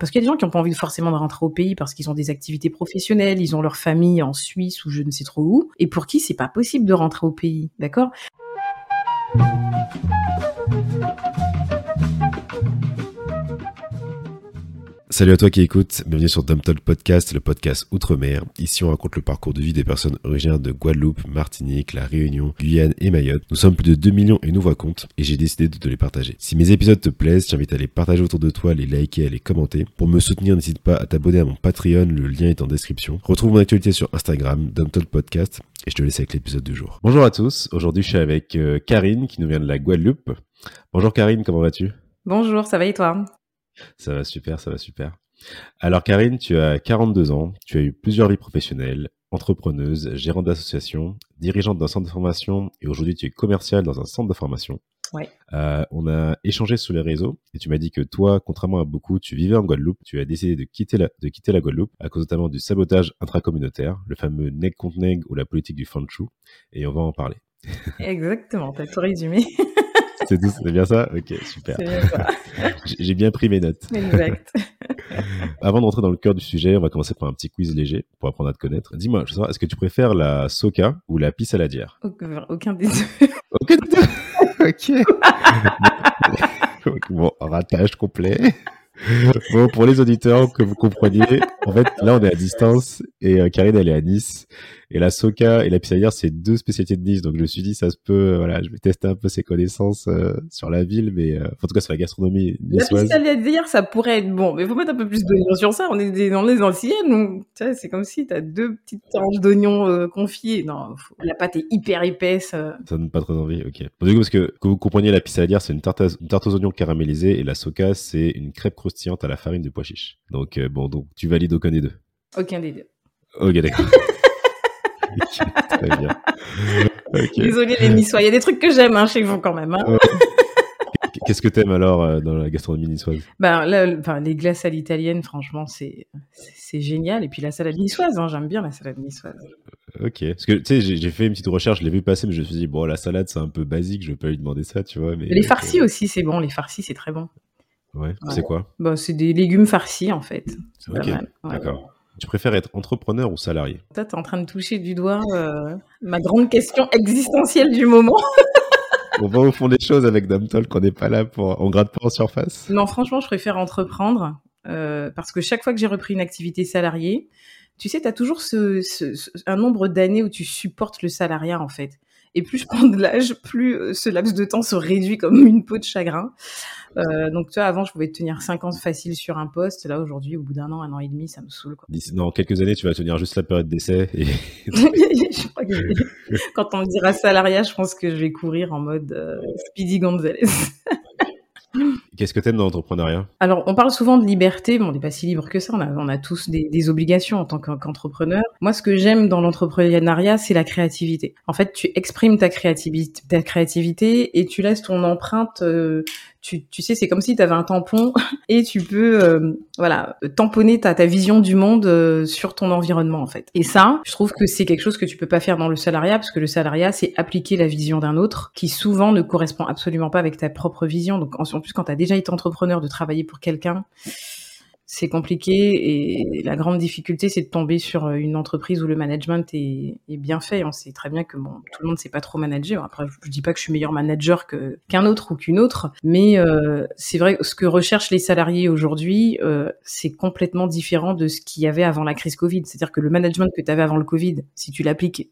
Parce qu'il y a des gens qui n'ont pas envie forcément de rentrer au pays parce qu'ils ont des activités professionnelles, ils ont leur famille en Suisse ou je ne sais trop où, et pour qui c'est pas possible de rentrer au pays, d'accord? Salut à toi qui écoutes, bienvenue sur Dumptalk Podcast, le podcast Outre-mer. Ici, on raconte le parcours de vie des personnes originaires de Guadeloupe, Martinique, La Réunion, Guyane et Mayotte. Nous sommes plus de 2 millions et nous voix compte et j'ai décidé de te les partager. Si mes épisodes te plaisent, j'invite à les partager autour de toi, à les liker, à les commenter. Pour me soutenir, n'hésite pas à t'abonner à mon Patreon, le lien est en description. Retrouve mon actualité sur Instagram, Dumptalk Podcast, et je te laisse avec l'épisode du jour. Bonjour à tous, aujourd'hui je suis avec euh, Karine qui nous vient de la Guadeloupe. Bonjour Karine, comment vas-tu? Bonjour, ça va et toi? Ça va super, ça va super. Alors Karine, tu as 42 ans, tu as eu plusieurs vies professionnelles, entrepreneuse, gérante d'association, dirigeante d'un centre de formation et aujourd'hui tu es commerciale dans un centre de formation. Ouais. Euh, on a échangé sur les réseaux et tu m'as dit que toi, contrairement à beaucoup, tu vivais en Guadeloupe, tu as décidé de quitter la, de quitter la Guadeloupe à cause notamment du sabotage intracommunautaire, le fameux neg contre neg ou la politique du fanchou et on va en parler. Exactement, t'as tout résumé. c'est bien ça Ok, super. J'ai bien pris mes notes. Exact. Avant de rentrer dans le cœur du sujet, on va commencer par un petit quiz léger pour apprendre à te connaître. Dis-moi, je sais est-ce que tu préfères la soca ou la pisse à la dière Aucun des deux. Aucun des deux Ok. bon, ratage complet. Bon, pour les auditeurs, que vous compreniez, en fait, là, on est à distance et euh, Karine, elle est à Nice. Et la Soca et la Pissalière, c'est deux spécialités de Nice. Donc je me suis dit, ça se peut, voilà, je vais tester un peu ses connaissances euh, sur la ville, mais euh, en tout cas sur la gastronomie niçoise. La Pissalière, ça pourrait être bon, mais il faut mettre un peu plus d'oignons sur ça. On est dans les anciennes, donc c'est comme si tu as deux petites tranches d'oignons euh, confiées. Non, la pâte est hyper épaisse. Ça donne pas très envie, ok. Bon, du coup, parce que, que vous compreniez, la Pissalière, c'est une tarte, une tarte aux oignons caramélisée et la Soca, c'est une crêpe croustillante à la farine de pois chiche. Donc bon, donc tu valides aucun des deux. Aucun des deux. Ok, d'accord. Très bien. Désolé les Niçois, il y a des trucs que j'aime hein, chez vous quand même. Hein. Qu'est-ce que t'aimes alors euh, dans la gastronomie niçoise? Ben, là, Les glaces à l'italienne, franchement, c'est génial. Et puis la salade niçoise, hein, j'aime bien la salade niçoise. Ok. Parce que tu sais, j'ai fait une petite recherche, je l'ai vu passer, mais je me suis dit, bon, la salade, c'est un peu basique, je vais pas lui demander ça, tu vois. Mais, les farcis aussi, c'est bon. Les farcis, c'est très bon. Ouais, c'est quoi bah, C'est des légumes farcis, en fait. Ok, d'accord. Tu préfères être entrepreneur ou salarié Toi, tu es en train de toucher du doigt euh, ma grande question existentielle du moment. on va au fond des choses avec Damtol, qu'on n'est pas là pour. On gratte pas en surface. Non, franchement, je préfère entreprendre euh, parce que chaque fois que j'ai repris une activité salariée, tu sais, tu as toujours ce, un nombre d'années où tu supportes le salariat en fait. Et plus je prends de l'âge, plus euh, ce laps de temps se réduit comme une peau de chagrin. Euh, donc, tu vois, avant, je pouvais tenir 5 ans facile sur un poste. Là, aujourd'hui, au bout d'un an, un an et demi, ça me saule. Quoi. Dans quelques années, tu vas tenir juste la période d'essai. Et... je crois que Quand on me dira salariat, je pense que je vais courir en mode euh, Speedy Gonzalez. Qu'est-ce que tu aimes dans l'entrepreneuriat? Alors, on parle souvent de liberté, mais on n'est pas si libre que ça. On a, tous des, des, obligations en tant qu'entrepreneur. Moi, ce que j'aime dans l'entrepreneuriat, c'est la créativité. En fait, tu exprimes ta créativité, ta créativité et tu laisses ton empreinte euh, tu, tu sais, c'est comme si tu avais un tampon et tu peux, euh, voilà, tamponner ta, ta vision du monde euh, sur ton environnement en fait. Et ça, je trouve que c'est quelque chose que tu peux pas faire dans le salariat parce que le salariat, c'est appliquer la vision d'un autre qui souvent ne correspond absolument pas avec ta propre vision. Donc en plus, quand tu as déjà été entrepreneur, de travailler pour quelqu'un, c'est compliqué et la grande difficulté, c'est de tomber sur euh, une entreprise où le management est, bien fait. On sait très bien que tout le monde ne sait pas trop manager. Après, je dis pas que je suis meilleur manager qu'un autre ou qu'une autre, mais euh, c'est vrai ce que recherchent les salariés aujourd'hui, euh, c'est complètement différent de ce qu'il y avait avant la crise Covid. C'est-à-dire que le management que tu avais avant le Covid, si tu l'appliques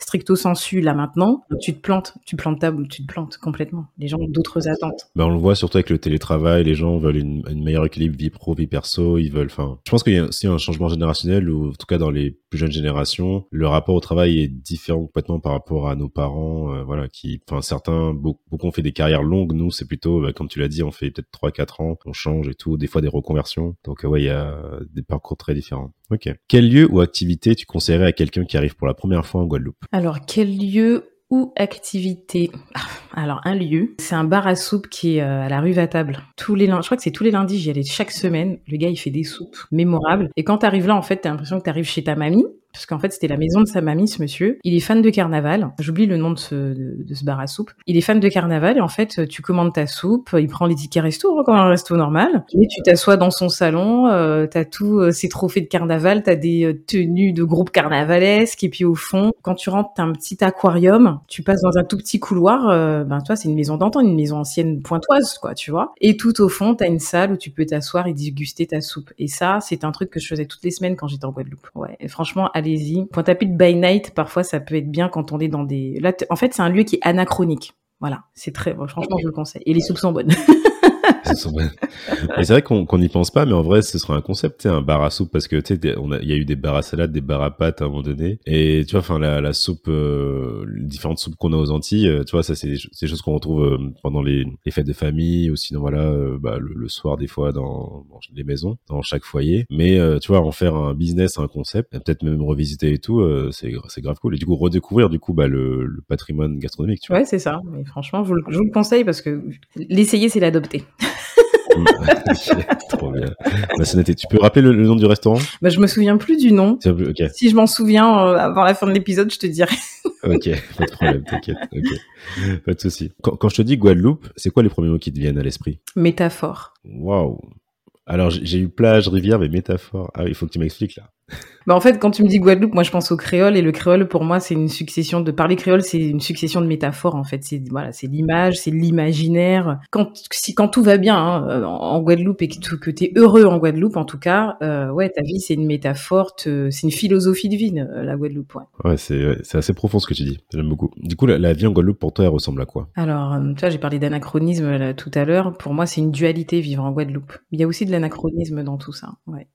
stricto sensu là maintenant, tu te plantes, tu plantes ta, tu te plantes complètement. Les gens ont d'autres attentes. Ben on le voit surtout avec le télétravail, les gens veulent une, une meilleure équilibre vie pro vie perso ils veulent. Enfin, je pense qu'il y a aussi un changement générationnel ou en tout cas dans les plus jeunes générations, le rapport au travail est différent complètement par rapport à nos parents. Euh, voilà, qui, enfin, certains, beaucoup, ont fait des carrières longues. Nous, c'est plutôt, bah, comme tu l'as dit, on fait peut-être 3-4 ans, on change et tout. Des fois des reconversions. Donc ouais, il y a des parcours très différents. Ok. Quel lieu ou activité tu conseillerais à quelqu'un qui arrive pour la première fois en Guadeloupe? Alors quel lieu ou activité. Ah, alors un lieu, c'est un bar à soupe qui est euh, à la rue Vatable. Tous les lundis, je crois que c'est tous les lundis, j'y allais chaque semaine. Le gars il fait des soupes mémorables. Et quand t'arrives là, en fait, t'as l'impression que t'arrives chez ta mamie. Parce qu'en fait, c'était la maison de sa mamie, ce monsieur. Il est fan de carnaval. J'oublie le nom de ce, de, ce bar à soupe. Il est fan de carnaval et en fait, tu commandes ta soupe, il prend les tickets resto, hein, comme un resto normal. Et tu t'assois dans son salon, euh, t'as tous euh, ces trophées de carnaval, t'as des euh, tenues de groupe carnavalesque et puis au fond, quand tu rentres, t'as un petit aquarium. Tu passes dans un tout petit couloir. Euh, ben toi, c'est une maison d'antan, une maison ancienne pointoise, quoi, tu vois. Et tout au fond, t'as une salle où tu peux t'asseoir et déguster ta soupe. Et ça, c'est un truc que je faisais toutes les semaines quand j'étais en Guadeloupe. Ouais, et franchement, allez-y. Pointe-à-Pitre by night, parfois, ça peut être bien quand on est dans des. Là, en fait, c'est un lieu qui est anachronique. Voilà, c'est très. Franchement, je le conseille. Et les soupes sont bonnes. c'est vrai qu'on n'y pense pas, mais en vrai, ce sera un concept, un bar à soupe, parce que tu sais, il y a eu des bars à salade, des bars à pâtes à un moment donné, et tu vois, enfin, la, soupe, euh, les différentes soupes qu'on a aux Antilles, euh, tu vois, ça, c'est des, choses qu'on retrouve euh, pendant les, fêtes de famille, ou sinon, voilà, bah, le, soir, des fois, dans, les maisons, dans chaque foyer. Mais, tu vois, en faire un business, un concept, peut-être même revisiter et tout, c'est grave cool. Et du coup, redécouvrir, du coup, bah, le, patrimoine gastronomique, tu vois. Ouais, c'est ça. Franchement, je vous le conseille parce que l'essayer, c'est l'adopter. trop bien. tu peux rappeler le, nom du restaurant? Bah, Je me souviens plus du nom. Si je m'en souviens euh, avant la fin de l'épisode, je te dirai. ok, pas de problème, t'inquiète. Pas de souci. Quand, quand, je te dis Guadeloupe, c'est quoi les premiers mots qui te viennent à l'esprit? Métaphore. Waouh. Alors j'ai eu plage, rivière, mais métaphore. Ah, il faut que tu m'expliques là. Bah en fait, quand tu me dis Guadeloupe, moi je pense au créole et le créole pour moi c'est une succession de parler créole, c'est une succession de métaphores en fait. C'est voilà, c'est l'image, c'est l'imaginaire. Quand si quand tout va bien hein, en Guadeloupe et que, que tu es heureux en Guadeloupe en tout cas, euh, ouais, ta vie c'est une métaphore, c'est une philosophie de vie euh, la Guadeloupe. Ouais, ouais c'est c'est assez profond ce que tu dis. J'aime beaucoup. Du coup, la, vie en Guadeloupe pour toi elle ressemble à quoi? Alors, euh, tu vois, j'ai parlé d'anachronisme tout à l'heure. Pour moi, c'est une dualité vivre en Guadeloupe. Il y a aussi de l'anachronisme dans tout ça. Ouais.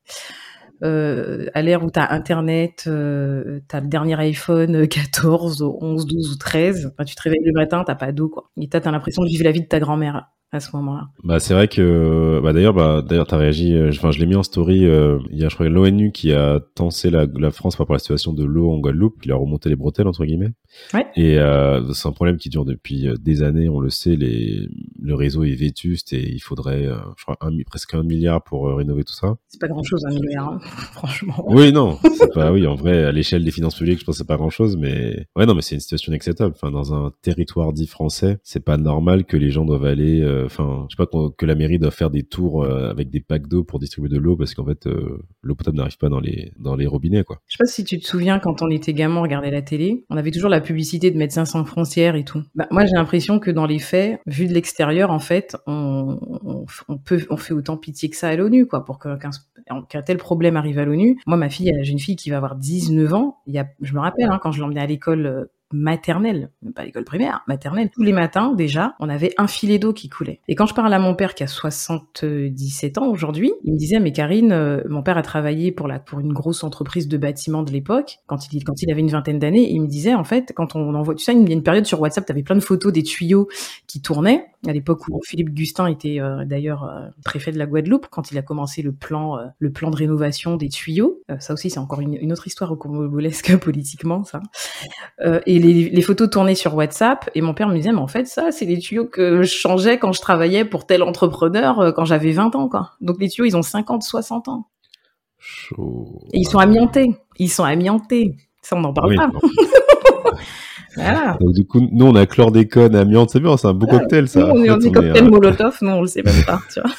Euh, à l'ère où tu as Internet, euh, tu as le dernier iPhone 14, 11, 12 ou 13, tu te réveilles le matin, t'as pas d'eau, quoi. Et t'as l'impression de vivre la vie de ta grand-mère à ce moment-là. Bah c'est vrai que bah d'ailleurs bah d'ailleurs t'as réagi euh, enfin je l'ai mis en story euh, il y a je crois l'ONU qui a tensé la, la France par rapport à la situation de l'eau en Guadeloupe, qui a remonté les bretelles entre guillemets. Ouais. Et euh, c'est un problème qui dure depuis des années, on le sait, les le réseau est vétuste et il faudrait je crois un, presque un milliard pour rénover tout ça. C'est pas grand-chose un milliard hein, franchement. Oui non, c'est pas oui en vrai à l'échelle des finances publiques, je pense que c'est pas grand-chose mais ouais non mais c'est une situation inacceptable. Enfin dans un territoire dit français, c'est pas normal que les gens doivent aller enfin, je sais pas que la mairie doit faire des tours euh, avec des packs d'eau pour distribuer de l'eau parce qu'en fait, euh, l'eau potable n'arrive pas dans les dans les robinets, quoi. Je sais pas si tu te souviens quand on était gamin, on regardait la télé, on avait toujours la publicité de Médecins sans frontières et tout. Bah, moi, j'ai l'impression que dans les faits, vu de l'extérieur, en fait, on, peut, on fait autant pitié que ça à l'ONU, quoi, pour qu'un qu'un tel problème arrive à l'ONU. Moi, ma fille, j'ai une fille qui va avoir 19 ans. Il y a, je me rappelle, hein, quand je l'emmenais à l'école euh, maternelle, pas l'école primaire, maternelle. Tous les matins, déjà, on avait un filet d'eau qui coulait. Et quand je parle à mon père qui a 77 ans aujourd'hui, il me disait, mais Karine, euh, mon père a travaillé pour la, pour une grosse entreprise de bâtiment de l'époque, quand il, quand il avait une vingtaine d'années, il me disait, en fait, quand on envoie, tu sais, il y a une période sur WhatsApp, tu avais plein de photos des tuyaux qui tournaient, à l'époque où Philippe Gustin était euh, d'ailleurs euh, préfet de la Guadeloupe, quand il a commencé le plan, le plan de rénovation des tuyaux. ça aussi, c'est encore une, une, autre histoire au congolesque politiquement, ça. et les, photos tournées sur WhatsApp et mon père me disait mais en fait ça c'est les tuyaux que je changeais quand je travaillais pour tel entrepreneur euh, quand j'avais 20 ans quoi. Donc les tuyaux ils ont 50 60 ans. Chaud. Et ils sont amiantés, ils sont amiantés. Ça on n'en parle pas. voilà. Donc du coup nous on a chlordécone, amiante, c'est bien, c'est un beau cocktail ça. Nous, on est en cocktail Molotov, non on le sait même pas, tu vois.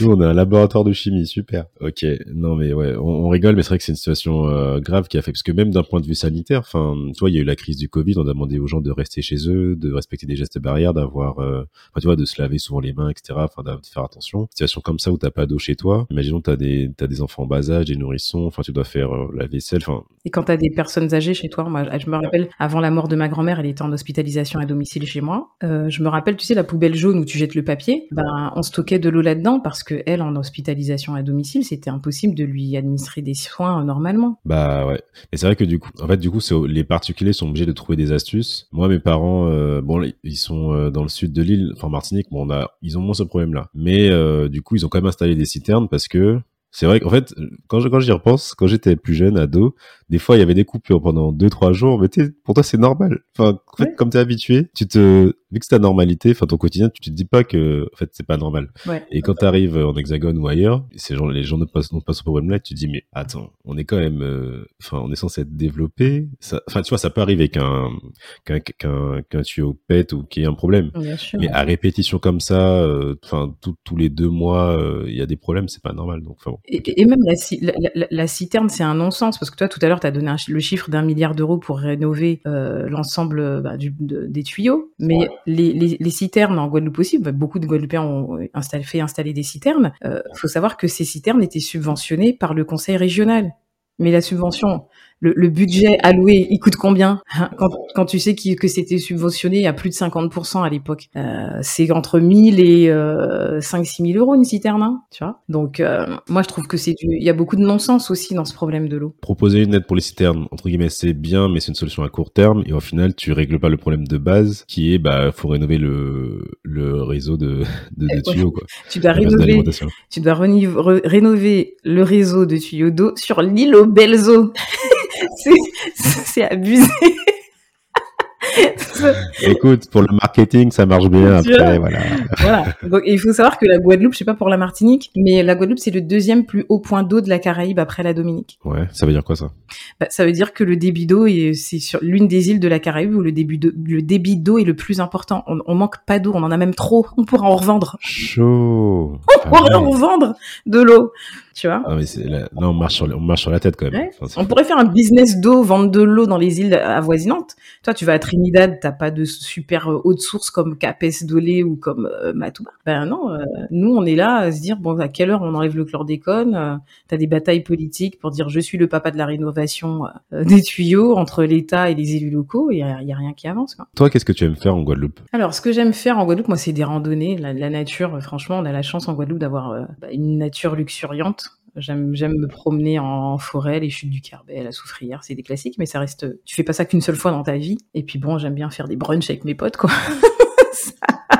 Nous, on a un laboratoire de chimie, super. Ok, non mais ouais, on, rigole, mais c'est vrai que c'est une situation euh, grave qui a fait, parce que même d'un point de vue sanitaire, enfin, tu vois, il y a eu la crise du Covid, on a demandé aux gens de rester chez eux, de respecter des gestes barrières, d'avoir, euh, tu vois, de se laver souvent les mains, etc., enfin, de faire attention. situation comme ça où t'as pas d'eau chez toi, imaginons t'as des, t'as des enfants en bas âge, des nourrissons, enfin, tu dois faire euh, la vaisselle, enfin. Et quand t'as des personnes âgées chez toi, moi, je me rappelle, avant la mort de ma grand-mère, elle était en hospitalisation à domicile chez moi. je me rappelle, tu sais, la poubelle jaune où tu jettes le papier, ben, on stockait de l'eau là-dedans parce que elle, en hospitalisation à domicile, c'était impossible de lui administrer des soins normalement. Bah ouais. Et c'est vrai que du coup, en fait, du coup, les particuliers sont obligés de trouver des astuces. Moi, mes parents, euh, bon, ils sont euh, dans le sud de l'île, enfin Martinique, bon, on a, ils ont moins ce problème-là. Mais euh, du coup, ils ont quand même installé des citernes parce que c'est vrai qu'en fait, quand je, quand j'y repense, quand j'étais plus jeune, ado, des fois, il y avait des coupures pendant deux, trois jours, mais pour toi, c'est normal. Enfin, en fait, comme t'es habitué, tu te, vu que c'est ta normalité, enfin ton quotidien, tu te dis pas que en fait c'est pas normal. Ouais. Et quand tu arrives en hexagone ou ailleurs, ces gens, les gens ne passent, pas ce problème-là, tu te dis mais attends, on est quand même, euh, enfin on est censé être développé. Enfin tu vois, ça peut arriver qu'un qu'un qu'un qu'un tuyau pète ou qu'il y ait un problème. Bien sûr. Mais à répétition comme ça, euh, enfin tous tous les deux mois, euh, il y a des problèmes, c'est pas normal. Donc bon. Et, et même la, la, la- la citerne, c'est un non-sens parce que toi, tout à l'heure, tu as donné un le chiffre d'un milliard d'euros pour rénover euh, l'ensemble euh, bah, des tuyaux. Mais les, citernes en Guadeloupe aussi, bah, beaucoup de Guadeloupéens ont fait installer des citernes. Il faut savoir que ces citernes étaient subventionnées par le conseil régional. Mais la subvention, le, le budget alloué, il coûte combien? Quand, quand tu sais qu'il- que c'était subventionné à plus de 50% à l'époque euh, C'est entre 1000 et euh, 5-6 000 euros une citerne, hein, tu vois? Donc, euh, moi, je trouve que c'est. Il y a beaucoup de non-sens aussi dans ce problème de l'eau. Proposer une aide pour les citernes, entre guillemets, c'est bien, mais c'est une solution à court terme. Et au final, tu règles pas le problème de base, qui est, bah, faut rénover le, le réseau de, de, de tuyaux, quoi. Tu dois rénover, tu dois rénover le réseau de tuyaux d'eau sur l'île aux belles eaux. c'est, abusé. Écoute, pour le marketing, ça marche bien. Après, voilà. voilà. Donc, il faut savoir que la Guadeloupe, je sais pas pour la Martinique, mais la Guadeloupe, c'est le deuxième plus haut point d'eau de la Caraïbe après la Dominique. Ouais, ça veut dire quoi, ça? Bah, ça veut dire que le débit d'eau, est- c'est sur l'une des îles de la Caraïbe où le débit d'eau, le débit d'eau est le plus important. On, on manque pas d'eau, on en a même trop. On pourra en revendre. Chaud. On pourra Ah en ouais. revendre de l'eau. Tu vois? Ah, mais là, là, on marche sur, on marche sur la tête, quand même. Ouais. Enfin, c'est On pourrait faire un business d'eau, vendre de l'eau dans les îles avoisinantes. Toi, tu vas à Trinidad, t'as pas de super euh, haute source comme Capes Dolé ou comme euh, Matouba. Ben non, euh, nous on est là à se dire bon à quelle heure on enlève le chlordécone. Euh, t'as des batailles politiques pour dire je suis le papa de la rénovation des tuyaux entre l'État et les élus locaux. Il y a, rien qui avance. Quoi. Toi, qu'est-ce que tu aimes faire en Guadeloupe? Alors, ce que j'aime faire en Guadeloupe, moi, c'est des randonnées, la, la nature. Franchement, on a la chance en Guadeloupe d'avoir bah, une nature luxuriante. J'aime, me promener en forêt, les chutes du Carbet, la Soufrière, c'est des classiques, mais ça reste. Tu fais pas ça qu'une seule fois dans ta vie. Et puis bon, j'aime bien faire des brunchs avec mes potes, quoi.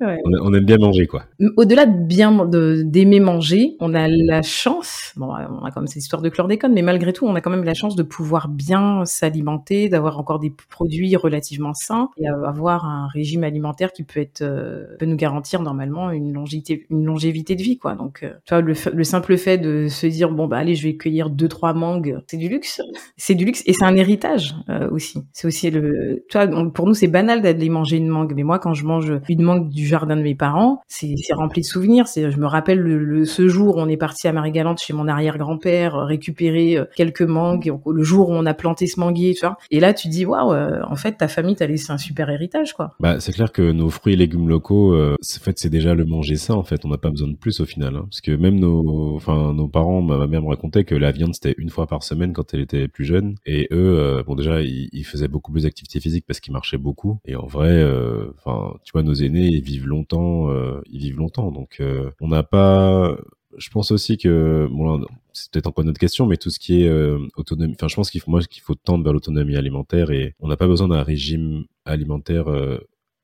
Ouais. On, on aime bien manger, quoi. Au-delà de bien d'aimer manger, on a la chance, bon, on a quand même cette histoire de chlordécone, mais malgré tout, on a quand même la chance de pouvoir bien s'alimenter, d'avoir encore des produits relativement sains et avoir un régime alimentaire qui peut être euh, peut nous garantir normalement une longévité, une longévité de vie, quoi. Donc, euh, tu vois, le, simple fait de se dire bon bah allez, je vais cueillir deux trois mangues, c'est du luxe, c'est du luxe et c'est un héritage euh, aussi. C'est aussi le, tu vois, on- pour nous c'est banal d'aller manger une mangue, mais moi quand je mange une mangue du jardin de mes parents, c'est rempli de souvenirs. C'est, je me rappelle le, le- ce jour où on est parti à Marie-Galante chez mon arrière-grand-père euh, récupérer euh, quelques mangues, le jour où on a planté ce manguier, tu vois. Et là tu dis waouh, euh, en fait ta famille t'a laissé un super héritage quoi. Bah, c'est clair que nos fruits et légumes locaux, euh, en fait, c'est déjà le manger ça, en fait. On n'a pas besoin de plus au final. hein. Parce que même nos, enfin, nos parents, ma mère me racontait que la viande, c'était une fois par semaine quand elle était plus jeune. Et eux, euh, bon, déjà, ils, ils faisaient beaucoup plus d'activité physique parce qu'ils marchaient beaucoup. Et en vrai, euh, enfin, tu nos aînés, ils vivent longtemps, euh, ils vivent longtemps. Donc, euh, on n'a pas, je pense aussi que, bon, c'est peut-être encore une autre question, mais tout ce qui est euh, autonomie, enfin, je pense qu'il faut, moi, qu'il faut tendre vers l'autonomie alimentaire et on n'a pas besoin d'un régime alimentaire euh,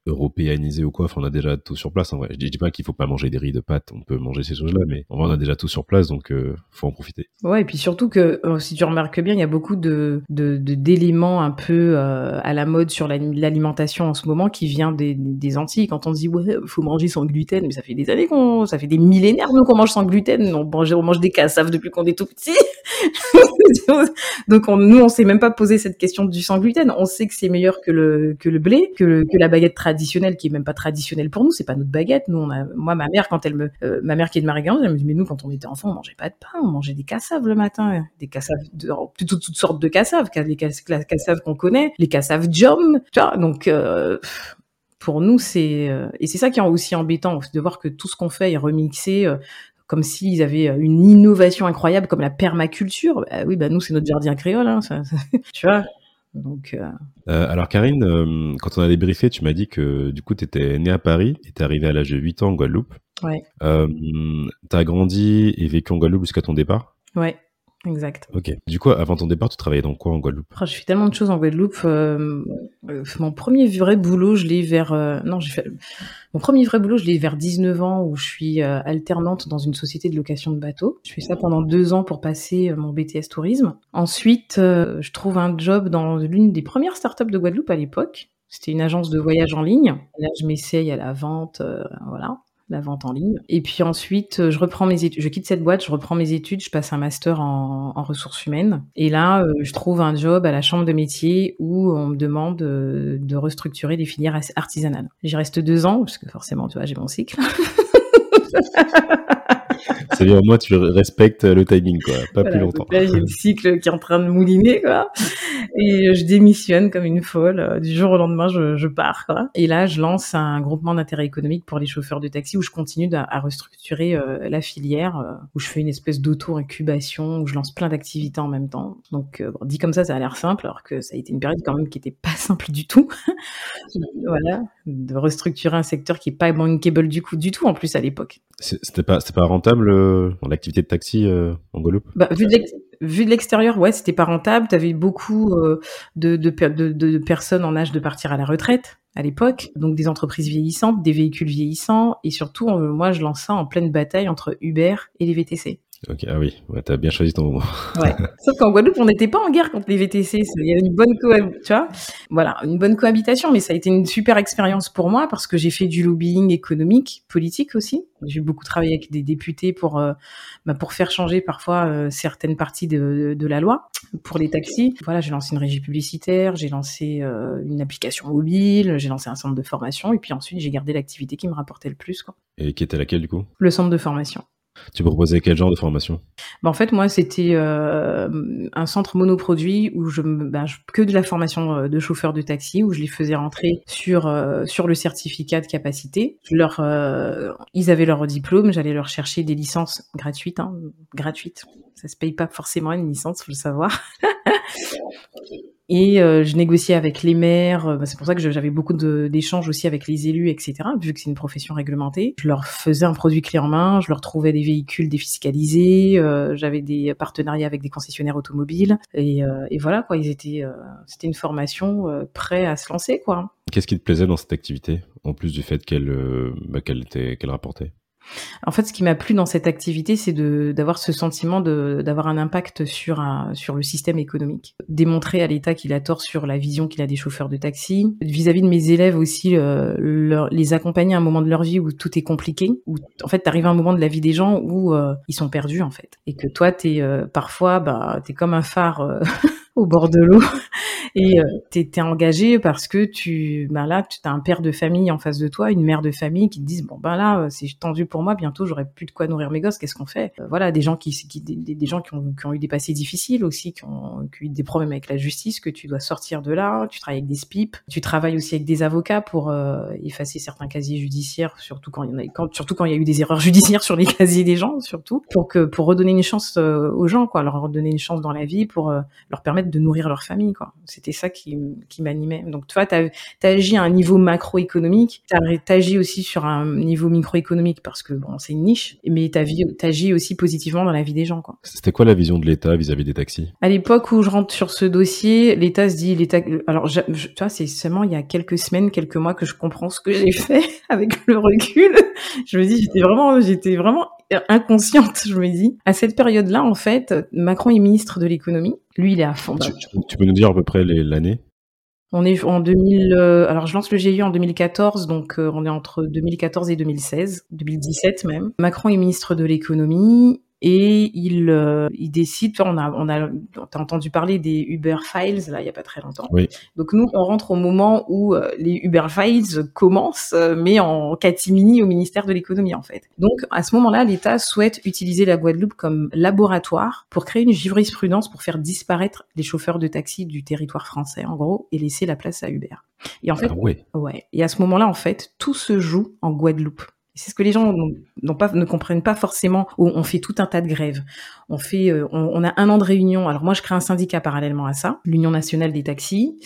européanisé ou quoi. Enfin, on a déjà tout sur place. En vrai, je dis, dis pas qu'il faut pas manger des riz de pâtes. On peut manger ces choses-là, mais en vrai, on a déjà tout sur place, donc euh, faut en profiter. Ouais, et puis surtout que euh, si tu remarques bien, il y a beaucoup de d'éléments un peu euh, à la mode sur l'ali- l'alimentation en ce moment qui vient des, des Antilles. Quand on dit ouais, faut manger sans gluten, mais ça fait des années qu'on, ça fait des millénaires nous qu'on mange sans gluten. On mange, on mange des cassaves depuis qu'on est tout petit. Donc on, nous, on s'est même pas posé cette question du sans gluten. On sait que c'est meilleur que le que le blé, que, le- que la baguette traditionnelle, qui est même pas traditionnelle pour nous. C'est pas notre baguette. Nous, on a, moi, ma mère, quand elle me, euh, ma mère qui est de Marie-Galante, elle me dit mais nous, quand on était enfant, on mangeait pas de pain, on mangeait des cassaves le matin, des cassaves, de, plutôt toutes sortes de cassaves, les cassaves qu'on connaît, les cassaves jom. Donc euh, pour nous, c'est euh, et c'est ça qui est aussi embêtant de voir que tout ce qu'on fait est remixé. Comme s'ils avaient euh, une innovation incroyable comme la permaculture. Bah oui, bah nous c'est notre jardin créole, hein, ça, ça- tu vois. Donc euh, Euh, alors, Karine, euh, quand on a débriefé, tu m'as dit que du coup, tu étais née à Paris et t'es arrivée à l'âge de 8 ans en Guadeloupe. Ouais. Euh, t'as grandi et vécu en Guadeloupe jusqu'à ton départ? ouais, exact. Ok. Du coup, avant ton départ, tu travaillais dans quoi en Guadeloupe? Oh, je fais tellement de choses en Guadeloupe. euh, euh, mon premier vrai boulot, je l'ai vers euh, non, j'ai fait mon premier vrai boulot, je l'ai vers 19 ans où je suis alternante dans une société de location de bateaux. Je fais ça pendant deux ans pour passer mon BTS tourisme. Ensuite, je trouve un job dans l'une des premières startups de Guadeloupe à l'époque. C'était une agence de voyage en ligne. Là, je m'essaye à la vente, voilà la vente en ligne. Et puis ensuite, je reprends mes études. Je quitte cette boîte, je reprends mes études, je passe un master en, ressources humaines. Et là, euh, je trouve un job à la chambre de métier où on me demande de restructurer des filières artisanales. J'y reste deux ans, parce que forcément, tu vois, j'ai mon cycle. C'est-à-dire, moi, tu respectes le timing, quoi. Pas plus longtemps. Là, j'ai le cycle qui est en train de mouliner, quoi. Et je démissionne comme une folle. Du jour au lendemain, je, je pars, quoi. Et là, je lance un groupement d'intérêt économique pour les chauffeurs de taxi où je continue à, restructurer euh, la filière, euh, où je fais une espèce d'auto-incubation, où je lance plein d'activités en même temps. Donc, euh, dit comme ça, ça a l'air simple, alors que ça a été une période quand même qui était pas simple du tout. voilà. De restructurer un secteur qui est pas bankable du coup, du tout, en plus, à l'époque. C'était pas, pas rentable euh, l'activité de taxi euh, en Guadeloupe? Bah, vu, de l'extérieur, ouais, c'était pas rentable. Tu avais beaucoup euh, de, de, de, personnes en âge de partir à la retraite à l'époque, donc des entreprises vieillissantes, des véhicules vieillissants, et surtout, moi, je lance ça en pleine bataille entre Uber et les VTC. Ok, ah oui, ouais, t'as bien choisi ton moment. ouais. Sauf qu'en Guadeloupe, on n'était pas en guerre contre les VTC. Il y avait une bonne tu vois, voilà, une bonne cohabitation. Mais ça a été une super expérience pour moi parce que j'ai fait du lobbying économique, politique aussi. J'ai beaucoup travaillé avec des députés pour euh, bah, pour faire changer parfois euh, certaines parties de, de, la loi pour les taxis. Voilà, j'ai lancé une régie publicitaire, j'ai lancé euh, une application mobile, j'ai lancé un centre de formation et puis ensuite j'ai gardé l'activité qui me rapportait le plus. Quoi. Et qui était laquelle du coup? Le centre de formation. Tu proposais quel genre de formation? Bah En fait, moi, c'était euh, un centre monoproduit où je, bah, que de la formation euh, de chauffeur de taxi, où je les faisais rentrer sur euh, sur le certificat de capacité. Leur, ils avaient leur diplôme, j'allais leur chercher des licences gratuites, hein, gratuites. Ça se paye pas forcément une licence, faut le savoir. Et euh, je négociais avec les maires. Euh, bah, c'est pour ça que j'avais beaucoup d'échanges aussi avec les élus, etc. Vu que c'est une profession réglementée, je leur faisais un produit clé en main. Je leur trouvais des véhicules défiscalisés. Euh, j'avais des partenariats avec des concessionnaires automobiles. Et, et voilà quoi. Ils étaient. C'était une formation prêt à se lancer quoi. Qu'est-ce qui te plaisait dans cette activité, en plus du fait qu'elle bah, qu'elle rapportait? En fait, ce qui m'a plu dans cette activité, c'est d'avoir ce sentiment d'avoir un impact sur, sur le système économique. Démontrer à l'État qu'il a tort sur la vision qu'il a des chauffeurs de taxi. Vis-à-vis de mes élèves aussi, euh, les accompagner à un moment de leur vie où tout est compliqué, où en fait, t'arrives à un moment de la vie des gens où euh, ils sont perdus en fait. Et que toi, t'es euh, parfois, bah, t'es comme un phare au bord de l'eau. Et euh, tu es, engagé parce que tu ben là tu as un père de famille en face de toi une mère de famille qui te disent bon ben là c'est tendu pour moi bientôt j'aurai plus de quoi nourrir mes gosses qu'est-ce qu'on fait? Euh, voilà des gens qui, qui des, gens qui ont, qui ont, eu des passés difficiles aussi qui ont, qui ont, eu des problèmes avec la justice que tu dois sortir de là tu travailles avec des SPIP tu travailles aussi avec des avocats pour euh, effacer certains casiers judiciaires surtout quand il y en a quand, surtout quand il y a eu des erreurs judiciaires sur les casiers des gens surtout pour que pour redonner une chance aux gens quoi leur redonner une chance dans la vie pour leur permettre de nourrir leur famille, quoi. C'était ça qui, qui m'animait. Donc, tu vois, tu as, agi à un niveau macroéconomique, tu agi aussi sur un niveau microéconomique parce que, bon, c'est une niche, mais tu agi aussi positivement dans la vie des gens, quoi. C'était quoi la vision de l'État vis-à-vis des taxis? À l'époque où je rentre sur ce dossier, l'État se dit, l'État, alors, tu vois, c'est seulement il y a quelques semaines, quelques mois que je comprends ce que j'ai fait avec le recul. je me dis, j'étais vraiment, j'étais vraiment inconsciente, je me dis. À cette période-là, en fait, Macron est ministre de l'économie. Lui, il est à fond. Tu, peux nous dire à peu près l'année? On est en 2000. Euh, alors, je lance le GIE en 2014, donc euh, on est entre 2014 et 2016, 2017 même. Macron est ministre de l'économie et il, euh, il décide, on a, on a, t'as entendu parler des Uber Files là il y a pas très longtemps. Oui. Donc nous on rentre au moment où euh, les Uber Files commencent, euh, mais en catimini au ministère de l'économie en fait. Donc à ce moment-là, l'État souhaite utiliser la Guadeloupe comme laboratoire pour créer une jurisprudence pour faire disparaître les chauffeurs de taxi du territoire français en gros et laisser la place à Uber. Et en fait, ah ouais. ouais. Et à ce moment-là en fait, tout se joue en Guadeloupe. C'est ce que les gens ne comprennent pas forcément. On fait tout un tas de grèves. On fait, euh, on, a un an de réunion. Alors moi, je crée un syndicat parallèlement à ça, l'Union nationale des taxis,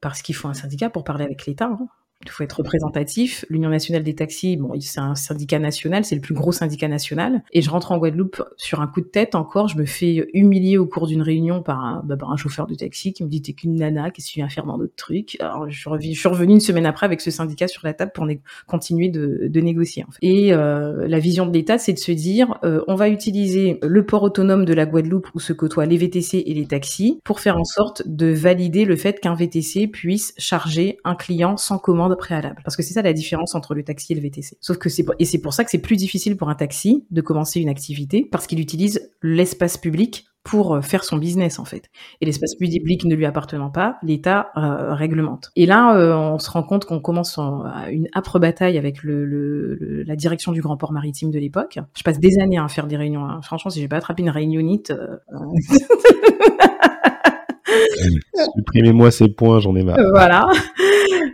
parce qu'il faut un syndicat pour parler avec l'État. Hein. Il faut être représentatif. L'Union nationale des taxis, bon, c'est un syndicat national, c'est le plus gros syndicat national. Et je rentre en Guadeloupe sur un coup de tête encore. Je me fais humilier au cours d'une réunion par un, bah, par un chauffeur de taxi qui me dit t'es qu'une nana, qu'est-ce que tu viens faire dans d'autres trucs? Alors je suis, revenue, une semaine après avec ce syndicat sur la table pour continuer de, de négocier. Et euh, la vision de l'État, c'est de se dire euh, on va utiliser le port autonome de la Guadeloupe où se côtoient les VTC et les taxis pour faire en sorte de valider le fait qu'un VTC puisse charger un client sans commande préalable. Parce que c'est ça la différence entre le taxi et le VTC. Sauf que c'est et c'est pour ça que c'est plus difficile pour un taxi de commencer une activité parce qu'il utilise l'espace public pour euh, faire son business en fait. Et l'espace public ne lui appartenant pas, l'État euh, réglemente. Et là, euh, on se rend compte qu'on commence en, une âpre bataille avec la direction du Grand Port Maritime de l'époque. Je passe des années à faire des réunions. Hein. Franchement, si j'ai pas attrapé une réunionnite... Supprimez-moi ces points, j'en ai marre. Voilà.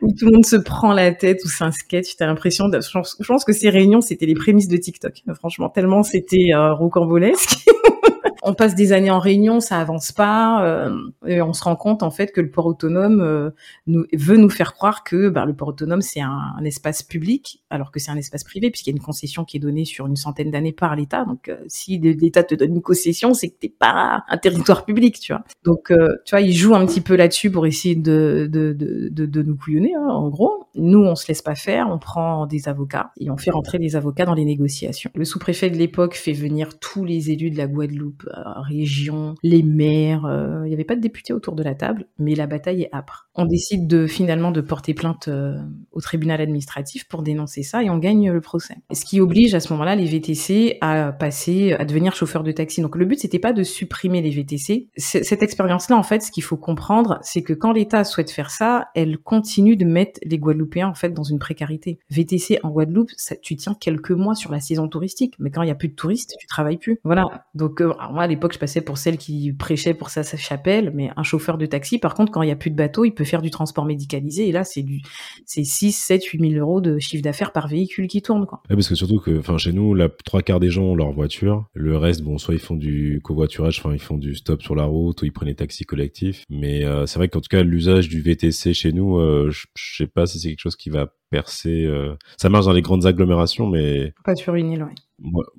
où tout le monde se prend la tête, un sketch, t'as l'impression. Je pense que ces réunions, c'était les prémices de TikTok. Franchement, tellement c'était euh, rocambolesque. on passe des années en réunion, ça avance pas, euh, et on se rend compte en fait que le port autonome euh, veut nous faire croire que bah, le port autonome c'est un, espace public, alors que c'est un espace privé puisqu'il y a une concession qui est donnée sur une centaine d'années par l'État. Donc euh, si l'État te donne une concession, c'est que t'es pas un territoire public, tu vois. Donc tu vois, il joue un petit peu là-dessus pour essayer de de, de, de, nous couillonner, hein, en gros. Nous, on se laisse pas faire, on prend des avocats et on fait rentrer des avocats dans les négociations. Le sous-préfet de l'époque fait venir tous les élus de la Guadeloupe région, les maires. Euh, il n'y avait pas de députés autour de la table, mais la bataille est âpre. On décide de finalement de porter plainte euh, au tribunal administratif pour dénoncer ça et on gagne le procès. Ce qui oblige à ce moment-là les VTC à passer, à devenir chauffeurs de taxi. Donc le but c'était pas de supprimer les VTC. Cette expérience-là, en fait, ce qu'il faut comprendre, c'est que quand l'État souhaite faire ça, elle continue de mettre les Guadeloupéens en fait dans une précarité. VTC en Guadeloupe, ça, tu tiens quelques mois sur la saison touristique, mais quand il y a plus de touristes, tu travailles plus. Voilà. Donc euh, moi à l'époque je passais pour celle qui prêchait pour sa, sa chapelle, mais un chauffeur de taxi, par contre, quand il n'y a plus de bateau, il peut faire du transport médicalisé, et là, c'est du, c'est 6, 7, 8 000 euros de chiffre d'affaires par véhicule qui tourne, quoi. parce que surtout que, enfin, chez nous, la trois quarts des gens ont leur voiture. Le reste, bon, soit ils font du covoiturage, enfin, ils font du stop sur la route, ou ils prennent les taxis collectifs. Mais euh, c'est vrai qu'en tout cas, l'usage du VTC chez nous, euh, je sais pas si c'est quelque chose qui va percer. Euh, ça marche dans les grandes agglomérations, mais pas sur une île, ouais.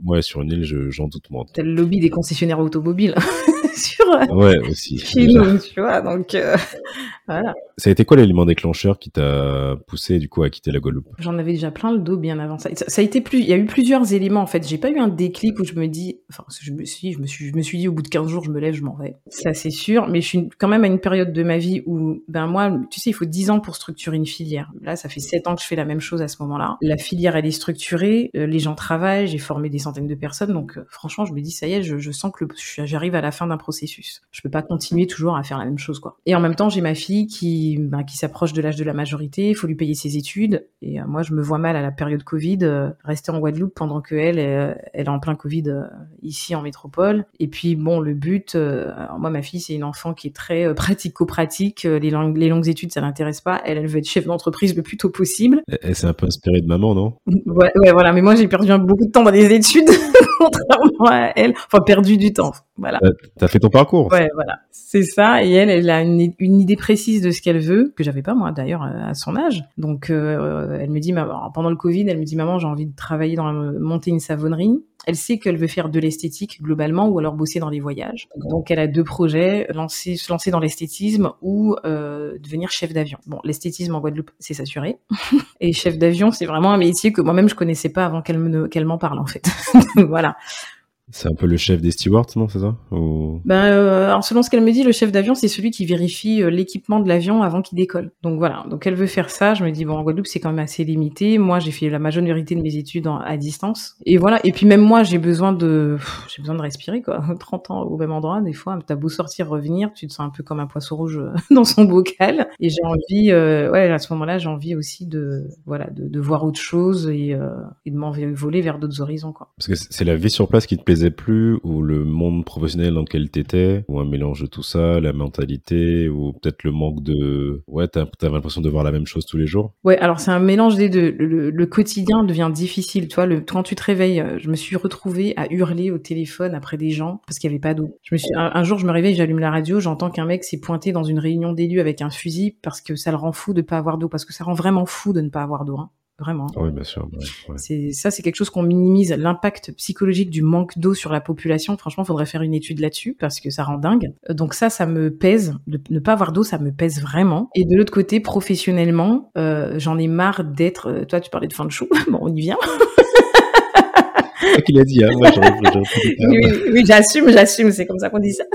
Ouais, sur une île, j'en doute moins. T'as le lobby des concessionnaires automobiles sur. Ouais, aussi. Chez nous, tu vois, donc euh, voilà. Ça a été quoi l'élément déclencheur qui t'a poussé du coup à quitter la Guadeloupe? J'en avais déjà plein le dos bien avant ça. ça. a été plus, il y a eu plusieurs éléments en fait. J'ai pas eu un déclic où je me dis, enfin, je me suis, je me suis, je me suis dit au bout de 15 jours, je me lève, je m'en vais. Ça c'est sûr, mais je suis quand même à une période de ma vie où, ben moi, tu sais, il faut 10 ans pour structurer une filière. Là, ça fait 7 ans que je fais la même chose à ce moment-là. La filière elle est structurée, euh, les gens travaillent, j'ai formé des centaines de personnes, donc euh, franchement, je me dis ça y est, je, je sens que j'arrive à la fin d'un processus. Je peux pas continuer toujours à faire la même chose quoi. Et en même temps, j'ai ma fille qui, ben, qui s'approche de l'âge de la majorité, il faut lui payer ses études, et euh, moi je me vois mal à la période Covid rester en Guadeloupe pendant que elle, elle est en plein Covid ici en métropole. Et puis bon, le but, moi ma fille c'est une enfant qui est très pratico-pratique, les, langues, les longues études ça l'intéresse pas, elle, elle veut être chef d'entreprise le plus tôt possible. Elle s'est un peu inspirée de maman, non? Ouais, ouais, voilà. Mais moi, j'ai perdu beaucoup de temps dans les études, contrairement à elle. Enfin, perdu du temps. Voilà. T'as fait ton parcours. Ouais, voilà. C'est ça. Et elle, elle a une, une idée précise de ce qu'elle veut, que j'avais pas moi d'ailleurs à son âge. Donc, euh, elle me dit, pendant le Covid, elle me dit, maman, j'ai envie de travailler dans monter une savonnerie. Elle sait qu'elle veut faire de l'esthétique globalement ou alors bosser dans les voyages. Donc elle a deux projets, lancer, se lancer dans l'esthétisme ou euh, devenir chef d'avion. Bon, l'esthétisme en Guadeloupe, c'est s'assurer. Et chef d'avion, c'est vraiment un métier que moi-même je connaissais pas avant qu'elle qu'elle m'en parle en fait. voilà. C'est un peu le chef des stewards, non, c'est ça? Ou... Ben, euh, alors selon ce qu'elle me dit, le chef d'avion, c'est celui qui vérifie euh, l'équipement de l'avion avant qu'il décolle. Donc voilà, donc elle veut faire ça. Je me dis bon, en Guadeloupe, c'est quand même assez limité. Moi, j'ai fait la majorité de mes études à distance. Et voilà. Et puis même moi, j'ai besoin de, j'ai besoin de respirer quoi. 30 ans au même endroit, des fois, t'as beau sortir, revenir, tu te sens un peu comme un poisson rouge euh, dans son bocal. Et j'ai envie, euh, ouais, à ce moment-là, j'ai envie aussi de, voilà, de, de voir autre chose et, et de m'envoler vers d'autres horizons quoi. Parce que c'est la vie sur place qui te plaît plus ou le monde professionnel dans lequel t'étais ou un mélange de tout ça, la mentalité ou peut-être le manque de ouais, t'as as, l'impression de voir la même chose tous les jours? Ouais, alors c'est un mélange des deux. Le, quotidien devient difficile, tu vois. Le, quand tu te réveilles, euh, je me suis retrouvée à hurler au téléphone après des gens parce qu'il y avait pas d'eau. Je me suis un, jour, je me réveille, j'allume la radio, j'entends qu'un mec s'est pointé dans une réunion d'élus avec un fusil parce que ça le rend fou de pas avoir d'eau, parce que ça rend vraiment fou de ne pas avoir d'eau. Hein. Vraiment. Oui, bien sûr. C'est ça, c'est quelque chose qu'on minimise l'impact psychologique du manque d'eau sur la population. Franchement, il faudrait faire une étude là-dessus parce que ça rend dingue. Donc ça, ça me pèse. De ne pas avoir d'eau, ça me pèse vraiment. Et de l'autre côté, professionnellement, euh, j'en ai marre d'être. Euh, toi, tu parlais de fin de show. bon, on y vient. C'est qu'il a dit. Hein. Moi, oui, oui j'assume, j'assume. C'est comme ça qu'on dit ça.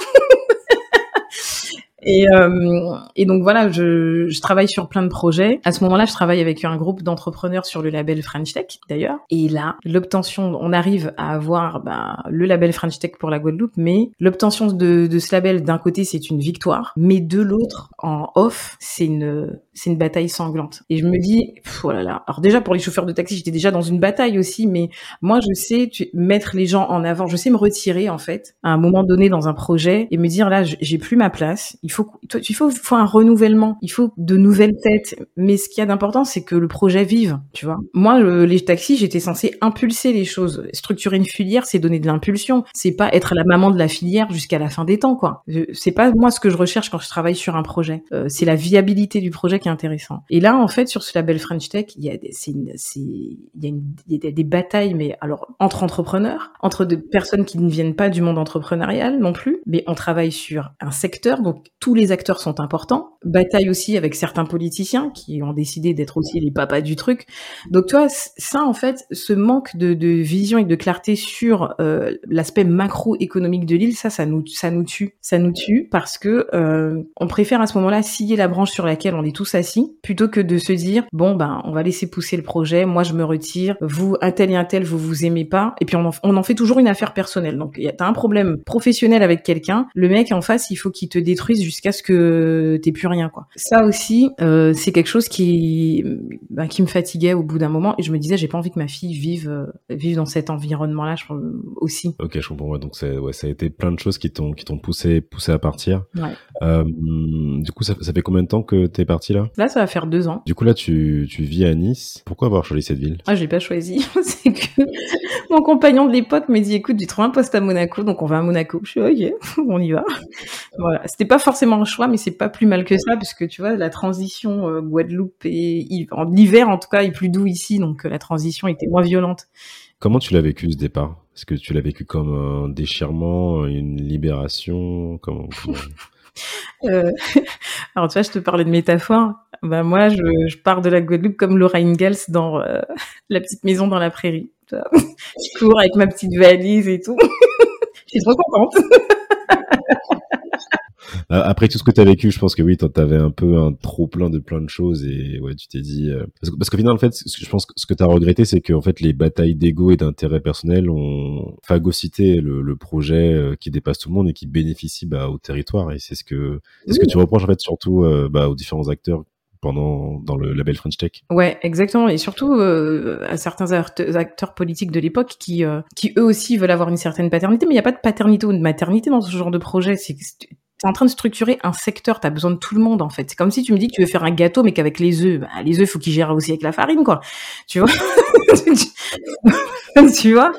Et, euh, et donc voilà, je, je, travaille sur plein de projets. À ce moment-là, je travaille avec un groupe d'entrepreneurs sur le label French Tech d'ailleurs. Et là, l'obtention, on arrive à avoir bah, le label French Tech pour la Guadeloupe, mais l'obtention de, de ce label, d'un côté, c'est une victoire, mais de l'autre, en off, c'est une c'est une bataille sanglante. Et je me dis, oh là là. Alors déjà pour les chauffeurs de taxi, j'étais déjà dans une bataille aussi, mais moi je sais tu, mettre les gens en avant. Je sais me retirer en fait à un moment donné dans un projet et me dire là, j'ai plus ma place. Faut, il faut, faut un renouvellement. Il faut de nouvelles têtes. Mais ce qu'il y a d'important, c'est que le projet vive. Tu vois. Moi, les taxis, j'étais censée impulser les choses. Structurer une filière, c'est donner de l'impulsion. C'est pas être la maman de la filière jusqu'à la fin des temps, quoi. C'est pas moi ce que je recherche quand je travaille sur un projet. Euh, c'est la viabilité du projet qui intéressant. Et là, en fait, sur ce label French Tech, il y a des, c'est il une, il y a des batailles, mais alors entre entrepreneurs, entre des personnes qui ne viennent pas du monde entrepreneurial non plus, mais on travaille sur un secteur, donc tous les acteurs sont importants. Bataille aussi avec certains politiciens qui ont décidé d'être aussi les papas du truc. Donc toi, ça en fait, ce manque de, de vision et de clarté sur euh, l'aspect macroéconomique de l'île, ça, ça nous, ça nous tue, ça nous tue parce que euh, on préfère à ce moment-là scier la branche sur laquelle on est tous assis, plutôt que de se dire bon ben on va laisser pousser le projet, moi je me retire, vous un tel et un tel vous vous aimez pas, et puis on en, on en fait toujours une affaire personnelle. Donc t'as un problème professionnel avec quelqu'un, le mec en face il faut qu'il te détruise jusqu'à ce que t'aies plus rien quoi. Ça aussi euh, c'est quelque chose qui ben, qui me fatiguait au bout d'un moment et je me disais j'ai pas envie que ma fille vive euh, vive dans cet environnement là je, aussi. Ok je comprends ouais, donc ouais, ça a été plein de choses qui t'ont qui t'ont poussé poussé à partir. Ouais. Euh, du coup ça, ça fait combien de temps que t'es parti là? Là, ça va faire deux ans. Du coup, là, tu, tu vis à Nice. Pourquoi avoir choisi cette ville? Ah, je l'ai pas choisi. c'est que mon compagnon de l'époque me dit, écoute, tu trouves un poste à Monaco, donc on va à Monaco. Je suis, ok, on y va. voilà. C'était pas forcément un choix, mais c'est pas plus mal que ça, parce que tu vois, la transition euh, Guadeloupe et en l'hiver, en tout cas, est plus doux ici, donc euh, la transition était moins violente. Comment tu l'as vécu ce départ? Est-ce que tu l'as vécu comme un déchirement, une libération? Comment... Euh, alors tu vois, je te parlais de métaphore. Bah moi, je, je pars de la Guadeloupe comme Laura Ingalls dans euh, La petite maison dans la prairie. Je cours avec ma petite valise et tout. je suis trop contente. Euh, après tout ce que tu as vécu, je pense que oui, tu avais un peu un trop plein de plein de choses et ouais, tu t'es dit euh, parce, parce qu'au final en fait, je pense que ce que tu as regretté c'est que en fait les batailles d'ego et d'intérêt personnel ont phagocyté le, le, projet euh, qui dépasse tout le monde et qui bénéficie bah, au territoire et c'est ce que c'est ce que tu reproches en fait surtout bah, aux différents acteurs pendant dans le label French Tech. Ouais, exactement, et surtout euh, à certains acteurs politiques de l'époque qui euh, qui eux aussi veulent avoir une certaine paternité, mais il n'y a pas de paternité ou de maternité dans ce genre de projet. C'est T'es en train de structurer un secteur, t'as besoin de tout le monde en fait. C'est comme si tu me dis que tu veux faire un gâteau mais qu'avec les œufs, bah, les œufs, faut qu'ils gèrent aussi avec la farine quoi. Tu vois? tu vois?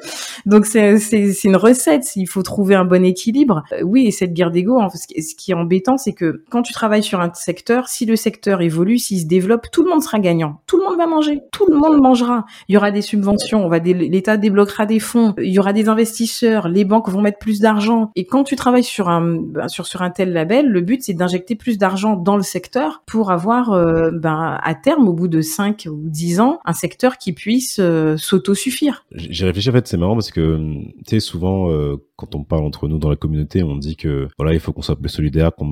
Donc c'est une recette. Il faut trouver un bon équilibre. Euh, oui, et cette guerre d'ego, ce qui est embêtant, c'est que quand tu travailles sur un secteur, si le secteur évolue, s'il se développe, tout le monde sera gagnant. Tout le monde va manger. Tout le monde mangera. Il y aura des subventions. On va l'État débloquera des fonds. Il y aura des investisseurs. Les banques vont mettre plus d'argent. Et quand tu travailles sur un ben, sur sur un tel label, le but c'est d'injecter plus d'argent dans le secteur pour avoir euh, ben, à terme, au bout de 5 ou 10 ans, un secteur qui puisse euh, s'autosuffire. J'ai réfléchi en fait, c'est marrant parce que tu sais souvent euh, quand on parle entre nous dans la communauté, on dit que voilà, il faut qu'on soit plus solidaire, qu'on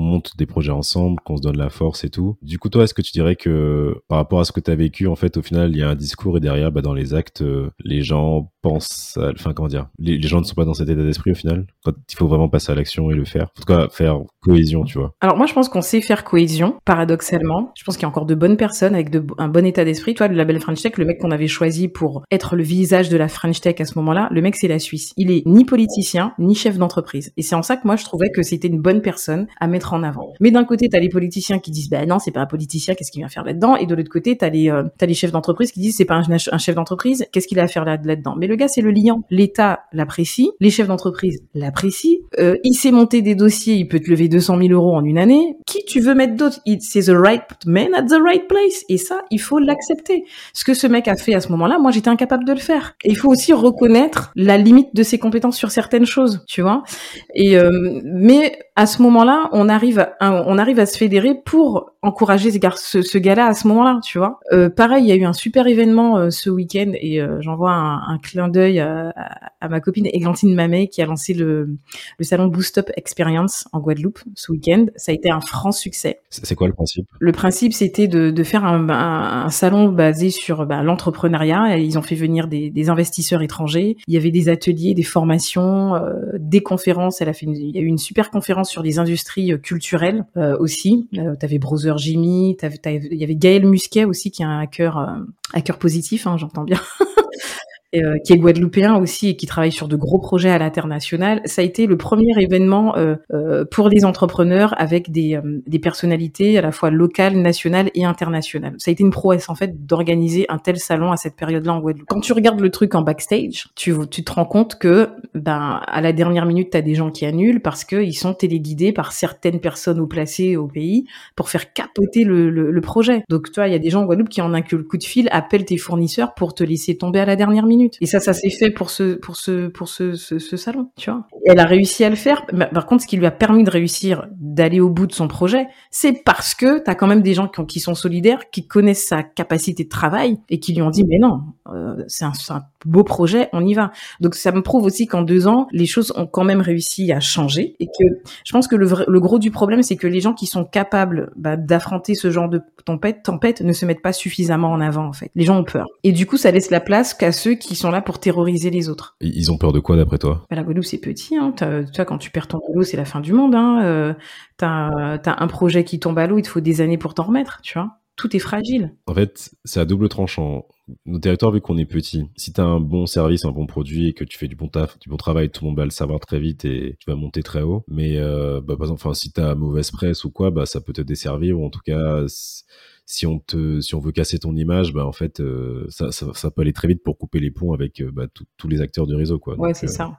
monte des projets ensemble, qu'on se donne la force et tout. Du coup, toi, est-ce que tu dirais que par rapport à ce que tu as vécu, en fait, au final, il y a un discours et derrière, bah, dans les actes, les gens pensent, enfin comment dire, les, gens ne sont pas dans cet état d'esprit au final. Quand il faut vraiment passer à l'action et le faire? En tout cas, faire cohésion, tu vois. Alors moi, je pense qu'on sait faire cohésion, paradoxalement. Je pense qu'il y a encore de bonnes personnes avec un bon état d'esprit. Toi, le label French Tech, le mec qu'on avait choisi pour être le vis de la French Tech à ce moment-là, le mec c'est la Suisse. Il est ni politicien ni chef d'entreprise. Et c'est en ça que moi je trouvais que c'était une bonne personne à mettre en avant. Mais d'un côté, t'as les politiciens qui disent bah non, c'est pas un politicien, qu'est-ce qu'il vient faire là-dedans? Et de l'autre côté, t'as les euh, t'as les chefs d'entreprise qui disent c'est pas un, chef d'entreprise, qu'est-ce qu'il a à faire là- là-dedans? Mais le gars c'est le liant. L'État l'apprécie, les chefs d'entreprise l'apprécient. Euh, il sait monter des dossiers, il peut te lever 200 000 euros en une année. Qui tu veux mettre d'autre? C'est the right man at the right place. Et ça, il faut l'accepter. Ce que ce mec a fait à ce moment-là, moi j'étais incapable de le faire. Il faut aussi reconnaître la limite de ses compétences sur certaines choses, tu vois. Et euh, mais à ce moment-là, on arrive, à, on arrive à se fédérer pour encourager ce, ce, gars-là à ce moment-là, tu vois. Euh, pareil, il y a eu un super événement euh, ce week-end et euh, j'envoie un, un clin d'œil à, à- ma copine Églantine Mamet qui a lancé le, le salon Boost Up Experience en Guadeloupe ce week-end. Ça a été un franc succès. C'est quoi le principe? Le principe, c'était de, de faire un, un- un salon basé sur bah, l'entrepreneuriat. Ils ont fait venir des, des investisseurs étrangers. Il y avait des ateliers, des formations, euh, des conférences. Elle a fait une- il y a eu une super conférence sur les industries euh, culturelles euh, aussi. Euh, t'avais Jimmy, il y avait Gaël Musquet aussi qui a un cœur, euh, un cœur positif, hein, j'entends bien. euh, qui est guadeloupéen aussi et qui travaille sur de gros projets à l'international. Ça a été le premier événement euh, euh, pour les entrepreneurs avec des, euh, des personnalités à la fois locales, nationales et internationales. Ça a été une prouesse en fait d'organiser un tel salon à cette période-là en Guadeloupe. Quand tu regardes le truc en backstage, tu, tu te rends compte que ben à la dernière minute, tu as des gens qui annulent parce qu'ils sont téléguidés par certaines personnes au placé au pays pour faire capoter le, le, le projet. Donc, toi, il y a des gens en Guadeloupe qui en un coup de fil appellent tes fournisseurs pour te laisser tomber à la dernière minute. Et ça, ça s'est fait pour ce, pour ce, pour ce, ce, ce salon, tu vois. Elle a réussi à le faire. Mais Par contre, ce qui lui a permis de réussir, d'aller au bout de son projet, c'est parce que t'as quand même des gens qui, ont- qui sont solidaires, qui connaissent sa capacité de travail et qui lui ont dit, mais non, euh, c'est un, c'est un beau projet, on y va. Donc, ça me prouve aussi qu'en deux ans, les choses ont quand même réussi à changer et que je pense que le, vrai- le gros du problème, c'est que les gens qui sont capables bah, d'affronter ce genre de tempête, tempête ne se mettent pas suffisamment en avant, en fait. Les gens ont peur. Et du coup, ça laisse la place qu'à ceux qui sont là pour terroriser les autres. Ils ont peur de quoi d'après toi? Bah, la Guadeloupe, c'est petit. Hein. T'as- vois, quand tu perds ton boulot, c'est la fin du monde. Hein. Euh, t'as as un projet qui tombe à l'eau, il te faut des années pour t'en remettre, tu vois. Tout est fragile. En fait, c'est à double tranchant. Nos territoires, vu qu'on est petit, si tu as un bon service, un bon produit et que tu fais du bon taf, du bon travail, tout le monde va le savoir très vite et tu vas monter très haut. Mais euh, bah, par exemple, enfin, si tu as mauvaise presse ou quoi, bah, ça peut te desservir ou en tout cas, si on te, si on veut casser ton image, bah, en fait, euh, ça, ça, ça peut aller très vite pour couper les ponts avec euh, bah, tout- tous les acteurs du réseau. Quoi. Ouais, c'est euh, ça.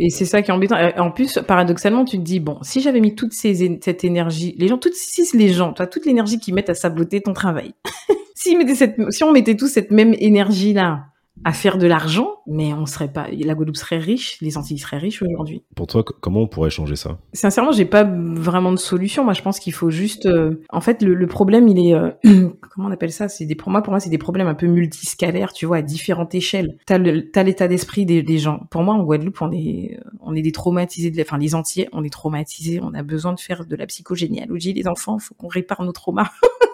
Et c'est ça qui est embêtant. En plus, paradoxalement, tu te dis, bon, si j'avais mis toute ces, cette énergie, les gens, toutes, si les gens, toi, toute l'énergie qu'ils mettent à saboter ton travail, si, mettaient cette, si on mettait tous cette même énergie-là à faire de l'argent, mais on serait pas, la Guadeloupe serait riche, les Antilles seraient riches aujourd'hui. Pour toi, comment on pourrait changer ça? Sincèrement, j'ai pas vraiment de solution. Moi, je pense qu'il faut juste. euh, En fait, le, le problème, il est. euh, Comment on appelle ça? C'est des. Pour moi, pour moi, c'est des problèmes un peu multiscalaires. Tu vois, à différentes échelles. T'as le- t'as l'état d'esprit des, des gens. Pour moi, en Guadeloupe, on est, on est des traumatisés. De... la- Enfin, les Antillais, on est traumatisés. On a besoin de faire de la psychogénéalogie. Les enfants, il faut qu'on répare nos traumas.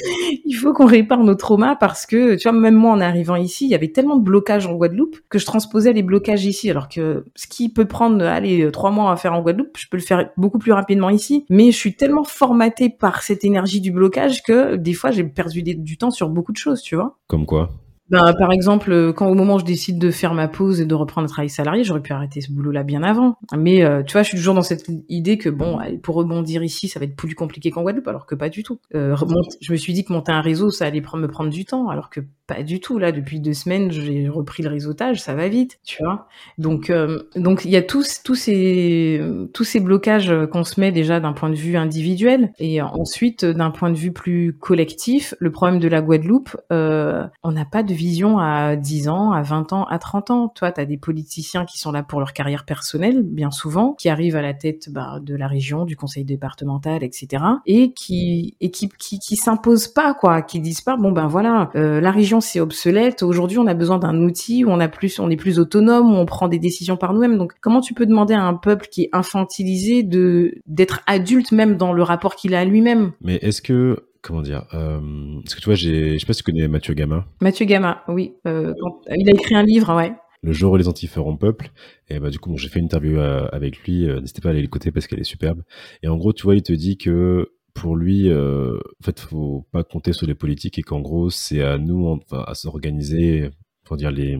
il faut qu'on répare nos traumas parce que, tu vois, même moi, en arrivant ici, il y avait tellement de blocages en Guadeloupe que je transposais les blocages ici. Alors que ce qui peut prendre, allez, trois mois à faire en Guadeloupe, je peux le faire beaucoup plus rapidement ici. Mais je suis tellement formatée par cette énergie du blocage que des fois, j'ai perdu du temps sur beaucoup de choses, tu vois. Comme quoi Ben, par exemple, euh, quand au moment où je décide de faire ma pause et de reprendre le travail salarié, j'aurais pu arrêter ce boulot-là bien avant. Mais euh, tu vois, je suis toujours dans cette idée que bon, pour rebondir ici, ça va être plus compliqué qu'en Guadeloupe, alors que pas du tout. Euh, je me suis dit que monter un réseau, ça allait me prendre du temps, alors que pas du tout. Là, depuis deux semaines, j'ai repris le réseautage, ça va vite, tu vois. Donc, donc il y a tous tous ces tous ces blocages qu'on se met déjà d'un point de vue individuel et ensuite d'un point de vue plus collectif. Le problème de la Guadeloupe, on n'a pas de vision à 10 ans, à 20 ans, à 30 ans. Toi, tu as des politiciens qui sont là pour leur carrière personnelle, bien souvent, qui arrivent à la tête bah, de la région, du conseil départemental, etc. Et qui et qui qui, qui s'imposent pas quoi, qui disent pas bon ben voilà, euh, la région c'est obsolète. Aujourd'hui, on a besoin d'un outil où on a plus, on est plus autonome, où on prend des décisions par nous-mêmes. Donc, comment tu peux demander à un peuple qui est infantilisé de d'être adulte même dans le rapport qu'il a à lui-même? Mais est-ce que, comment dire, euh, est-ce que tu vois, je sais pas si tu connais Mathieu Gama, Mathieu Gama, oui, euh, quand- il a écrit un livre, ouais. Le jour où les Antilles feront peuple. Et bah, du coup, bon, j'ai fait une interview euh, avec lui. N'hésitez pas à aller l'écouter parce qu'elle est superbe. Et en gros, tu vois, il te dit que pour lui, euh, en fait, faut pas compter sur les politiques et qu'en gros, c'est à nous, enfin, à s'organiser pour dire les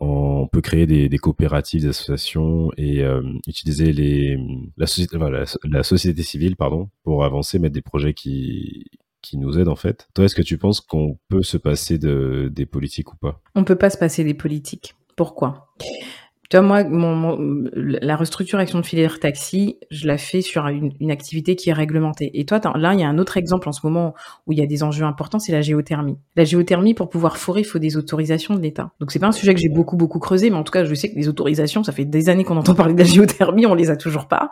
on peut créer des, coopératives, des associations et euh, utiliser les, la, société, civile pour avancer, mettre des projets qui, qui nous aident en fait. Toi, est-ce que tu penses qu'on peut se passer de, des politiques ou pas? On peut pas se passer des politiques. Pourquoi? Tu vois, moi, la restructuration de filière taxi, je la fais sur une, une activité qui est réglementée. Et toi, là, il y a un autre exemple en ce moment où il y a des enjeux importants, c'est la géothermie. La géothermie, pour pouvoir forer, il faut des autorisations de l'État. Donc, c'est pas un sujet que j'ai beaucoup, beaucoup creusé, mais en tout cas, je sais que les autorisations, ça fait des années qu'on entend parler de la géothermie, on les a toujours pas.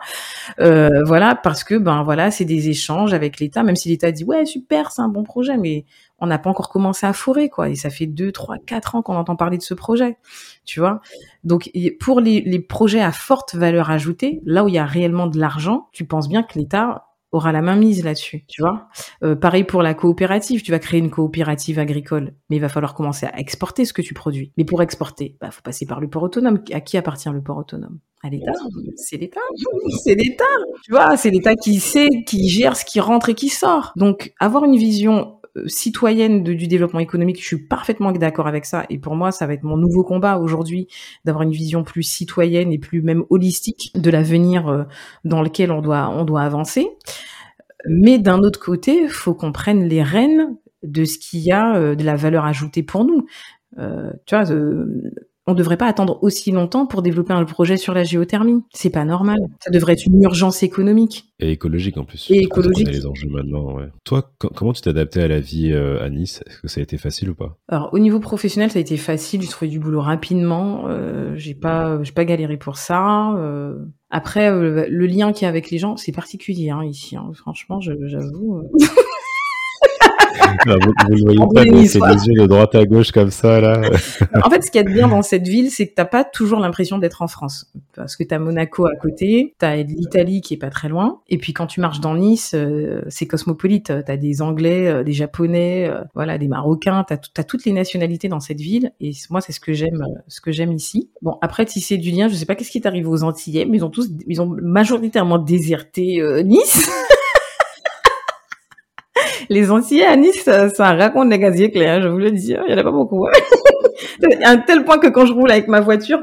Euh, voilà, parce que, ben voilà, c'est des échanges avec l'État, même si l'État dit, ouais, super, c'est un bon projet, mais on n'a pas encore commencé à forer, quoi. Et ça fait deux, trois, quatre ans qu'on entend parler de ce projet, tu vois. Donc, pour les, les, projets à forte valeur ajoutée, là où il y a réellement de l'argent, tu penses bien que l'État aura la main mise là-dessus, tu vois. Euh, pareil pour la coopérative, tu vas créer une coopérative agricole, mais il va falloir commencer à exporter ce que tu produis. Mais pour exporter, bah faut passer par le port autonome. À qui appartient le port autonome? À l'État. C'est l'État. C'est l'État. Tu vois, c'est l'État qui sait, qui gère ce qui rentre et qui sort. Donc avoir une vision euh, citoyenne du développement économique, je suis parfaitement d'accord avec ça. Et pour moi, ça va être mon nouveau combat aujourd'hui, d'avoir une vision plus citoyenne et plus même holistique de l'avenir euh, dans lequel on doit, on doit avancer. Mais d'un autre côté, faut qu'on prenne les rênes de ce qui y a euh, de la valeur ajoutée pour nous. tu vois, on ne devrait pas attendre aussi longtemps pour développer un projet sur la géothermie. C'est pas normal. Ça devrait être une urgence économique. Et écologique en plus. Et écologique. les enjeux maintenant. Ouais. Toi, comment tu t'es adapté à la vie euh, à Nice? Est-ce que ça a été facile ou pas? Alors, au niveau professionnel, ça a été facile. J'ai trouvé du boulot rapidement. Euh, j'ai pas, j'ai pas galéré pour ça. Euh, après, le lien qu'il y a avec les gens, c'est particulier hein, ici. Hein. Franchement, j'avoue. vous, le voyez pas, mais c'est des yeux de droite à gauche comme ça, là. en fait, ce qu'il y a de bien dans cette ville, c'est que t'as pas toujours l'impression d'être en France. Parce que t'as Monaco à côté, t'as l'Italie qui est pas très loin. Et puis quand tu marches dans Nice, euh, c'est cosmopolite. T'as des Anglais, euh, des Japonais, euh, voilà, des Marocains. T'as as toutes les nationalités dans cette ville. Et moi, c'est ce que j'aime, ce que j'aime ici. Bon, après, tisser du lien, je sais pas qu'est-ce qui est arrivé aux Antillais, mais ils ont tous, ils ont majoritairement déserté Nice. les Antillais à Nice, ça, raconte les gaziers clairs, je vous le dis. Hein, il y en a pas beaucoup. Hein. à un tel point que quand je roule avec ma voiture,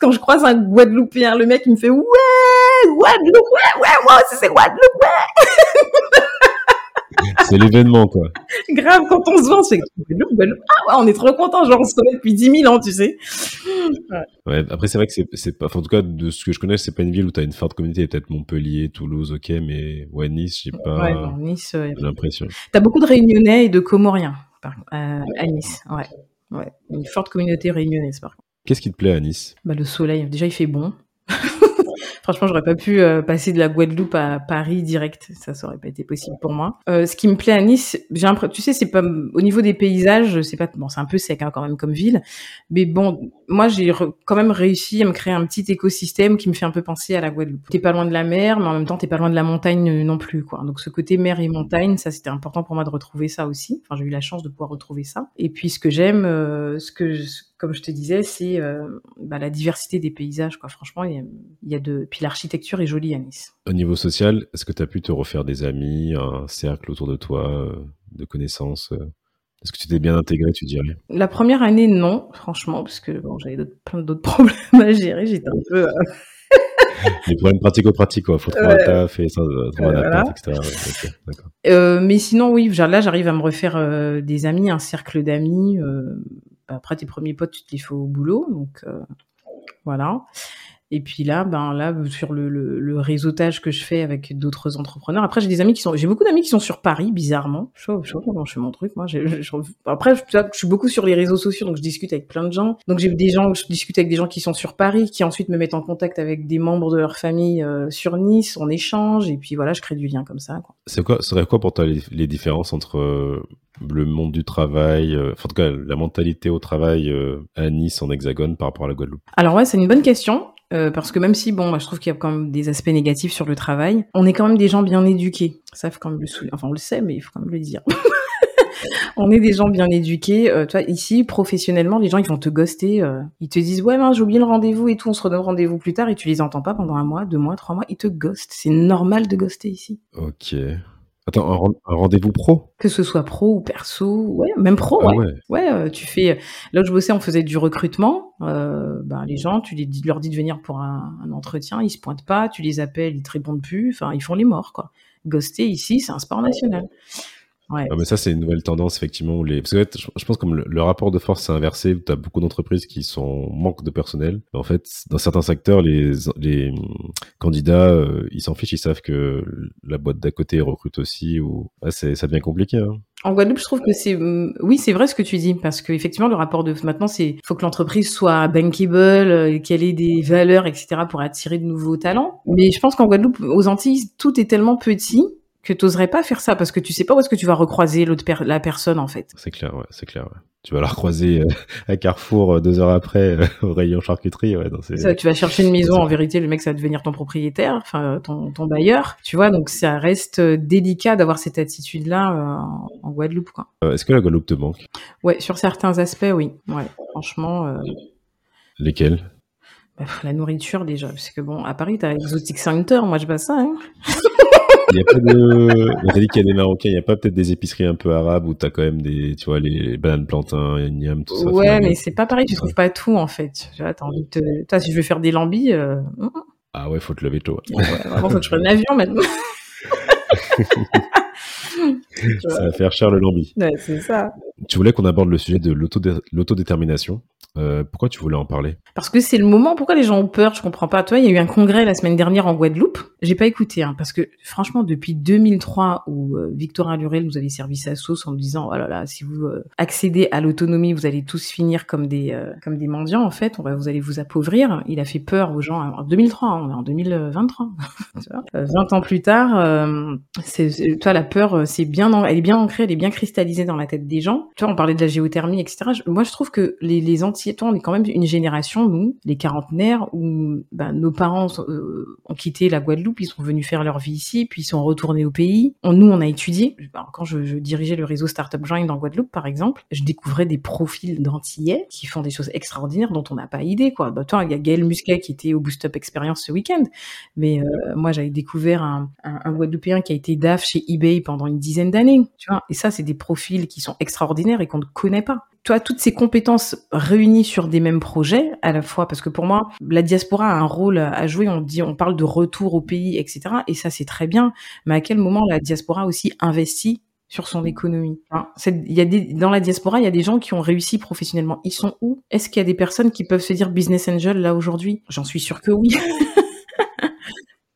quand je croise un Guadeloupéen, le mec il me fait ouais, Guadeloupe, ouais, ouais, aussi c'est Guadeloupe, ouais. C'est l'événement, quoi. Grave, quand on se vend, c'est ah ouais, on est trop content, genre on se connaît depuis 10 000 ans, tu sais. Ouais. après, c'est vrai que c'est pas, en tout cas, de ce que je connais, c'est pas une ville où tu as une forte communauté, peut-être Montpellier, Toulouse, ok, mais ouais, Nice, j'ai pas ouais, Nice, l'impression. T'as beaucoup de Réunionnais et de Comoriens euh, à Nice, ouais. ouais. Une forte communauté réunionnaise, par contre. Qu'est-ce qui te plaît à Nice? Bah, Le soleil. Déjà, il fait bon. Franchement, j'aurais pas pu euh, passer de la Guadeloupe à Paris direct. Ça, ça aurait pas été possible pour moi. Euh, ce qui me plaît à Nice, j'ai tu sais, c'est pas au niveau des paysages, c'est pas bon, c'est un peu sec hein, quand même comme ville, mais bon, moi j'ai quand même réussi à me créer un petit écosystème qui me fait un peu penser à la Guadeloupe. T'es pas loin de la mer, mais en même temps t'es pas loin de la montagne euh, non plus, quoi. Donc ce côté mer et montagne, ça c'était important pour moi de retrouver ça aussi. Enfin, j'ai eu la chance de pouvoir retrouver ça. Et puis ce que j'aime, ce que comme je te disais, c'est euh, bah, la diversité des paysages. Quoi. Franchement, il y, a, de. Puis l'architecture est jolie à Nice. Au niveau social, est-ce que tu as pu te refaire des amis, un cercle autour de toi, euh, de connaissances euh? Est-ce que tu t'es bien intégré, tu dirais? La première année, non, franchement, parce que bon, j'avais plein d'autres problèmes à gérer. J'étais un peu. Les problèmes pratico-pratiques, quoi. Faut trouver un taf et ça, trouver un appart, etc. mais sinon, oui, là, j'arrive à me refaire des amis, un cercle d'amis. Bah, après tes premiers potes, tu te les fais au boulot, donc euh, voilà. Et puis là, ben là, sur le, le, réseautage que je fais avec d'autres entrepreneurs. Après, j'ai des amis qui sont, j'ai beaucoup d'amis qui sont sur Paris, bizarrement. Je comment je fais mon truc, moi. après, je, je, suis beaucoup sur les réseaux sociaux, donc je discute avec plein de gens. Donc j'ai des gens, je discute avec des gens qui sont sur Paris, qui ensuite me mettent en contact avec des membres de leur famille euh, sur Nice. On échange et puis voilà, je crée du lien comme ça. C'est quoi, serait quoi pour toi les, différences entre euh, le monde du travail, euh, en tout cas la mentalité au travail à Nice en Hexagone par rapport à la Guadeloupe? Alors ouais, c'est une bonne question. Euh, parce que même si, bon, bah, je trouve qu'il y a quand même des aspects négatifs sur le travail, on est quand même des gens bien éduqués. Ça, faut quand même le souligner. Enfin, on le sait, mais il faut quand même le dire. on est des gens bien éduqués. Euh, toi, ici, professionnellement, les gens, ils vont te ghoster. Euh, ils te disent, ouais, ben, j'ai oublié le rendez-vous et tout, on se redonne rendez-vous plus tard et tu les entends pas pendant un mois, deux mois, trois mois. Ils te ghostent. C'est normal de ghoster ici. Ok. Attends, un, rendez-vous pro? Que ce soit pro ou perso, ouais, même pro, ah ouais. ouais. Euh, tu fais. Là où je bossais, on faisait du recrutement. Euh, ben, les gens, tu les, leur dis de venir pour un, entretien, ils se pointent pas, tu les appelles, ils te répondent plus. Enfin, ils font les morts, quoi. Ghoster ici, c'est un sport national. Ouais. Ah, mais ça, c'est une nouvelle tendance, effectivement. les... Parce que, je pense comme le, rapport de force s'est inversé, tu as beaucoup d'entreprises qui sont manque de personnel. En fait, dans certains secteurs, les, les candidats, euh, ils s'en fichent, ils savent que la boîte d'à côté recrute aussi. Ou... ça devient compliqué. Hein. En Guadeloupe, je trouve que c'est mm, oui, c'est vrai ce que tu dis parce que effectivement le rapport de maintenant c'est faut que l'entreprise soit bankable, euh, qu'elle ait des valeurs etc pour attirer de nouveaux talents. Mais je pense qu'en Guadeloupe, aux Antilles, tout est tellement petit que t'oserais pas faire ça parce que tu sais pas où est-ce que tu vas recroiser l'autre la personne en fait. C'est clair, ouais, c'est clair. Ouais. Tu vas la recroiser euh, à Carrefour euh, deux heures après euh, au rayon charcuterie. Ouais, ça, tu vas chercher une maison, en vérité, le mec ça va devenir ton propriétaire, enfin ton, ton bailleur. Tu vois, donc ça reste délicat d'avoir cette attitude-là en Guadeloupe. Est-ce que la Guadeloupe te manque? Ouais, sur certains aspects, oui. Ouais, franchement. Lesquels? bah, La nourriture déjà, parce que bon, à Paris t'as Exotic Center, moi je pas ça. Hein Il n'y a pas de. On t'a dit qu'il y a des Marocains, il n'y a pas peut-être des épiceries un peu arabes où tu as quand même des, tu vois, les bananes plantains, les tout ça. Ouais, mais c'est pas pareil, tu trouves pas tout en fait. Tu vois, t'as envie de te. Toi, si je veux faire des lambis. Euh... Mm, mm. Ah ouais, faut te lever tôt. Ouais, vraiment, faut que je prenne l'avion maintenant. ça va faire cher le lambi. Ouais, c'est ça. Tu voulais qu'on aborde le sujet de l'autodétermination. Euh, pourquoi tu voulais en parler? Parce que c'est le moment. Pourquoi les gens ont peur? Je comprends pas. Toi, il y a eu un congrès la semaine dernière en Guadeloupe. J'ai pas écouté, hein, parce que franchement, depuis 2003, où euh, Victorin Lurel nous avait servi sa sauce en nous disant, oh là là, si vous euh, accédez à l'autonomie, vous allez tous finir comme des euh, comme des mendiants. En fait, vous allez vous appauvrir. Il a fait peur aux gens. En 2003, hein, on est en 2023. 20 ans plus tard, c'est toi la peur, c'est bien, elle est bien ancrée, elle est bien cristallisée dans la tête des gens. Tu vois, on parlait de la géothermie, etc. moi, je trouve que les les anti on est quand même une génération, nous, les quarantenaires, où ben, nos parents ont quitté la Guadeloupe ils sont venus faire leur vie ici, puis ils sont retournés au pays. nous, on a étudié. Quand je, dirigeais le réseau Startup Join en Guadeloupe, par exemple, je découvrais des profils d'antillais qui font des choses extraordinaires dont on n'a pas idée. Bah, toi, il y a Gaël Musquet qui était au Boost Up Experience ce week-end, mais euh, moi, j'avais découvert un, Guadeloupéen qui a été DAF chez eBay pendant une dizaine d'années. Et ça, c'est des profils qui sont extraordinaires et qu'on ne connaît pas toi, toutes ces compétences réunies sur des mêmes projets, à la fois, parce que pour moi, la diaspora a un rôle à jouer. On dit, on parle de retour au pays, etc. Et ça, c'est très bien. Mais à quel moment la diaspora aussi investit sur son économie? Y a des, dans la diaspora, il y a des gens qui ont réussi professionnellement. Ils sont où? Est-ce qu'il y a des personnes qui peuvent se dire business angel là aujourd'hui? J'en suis sûr que oui.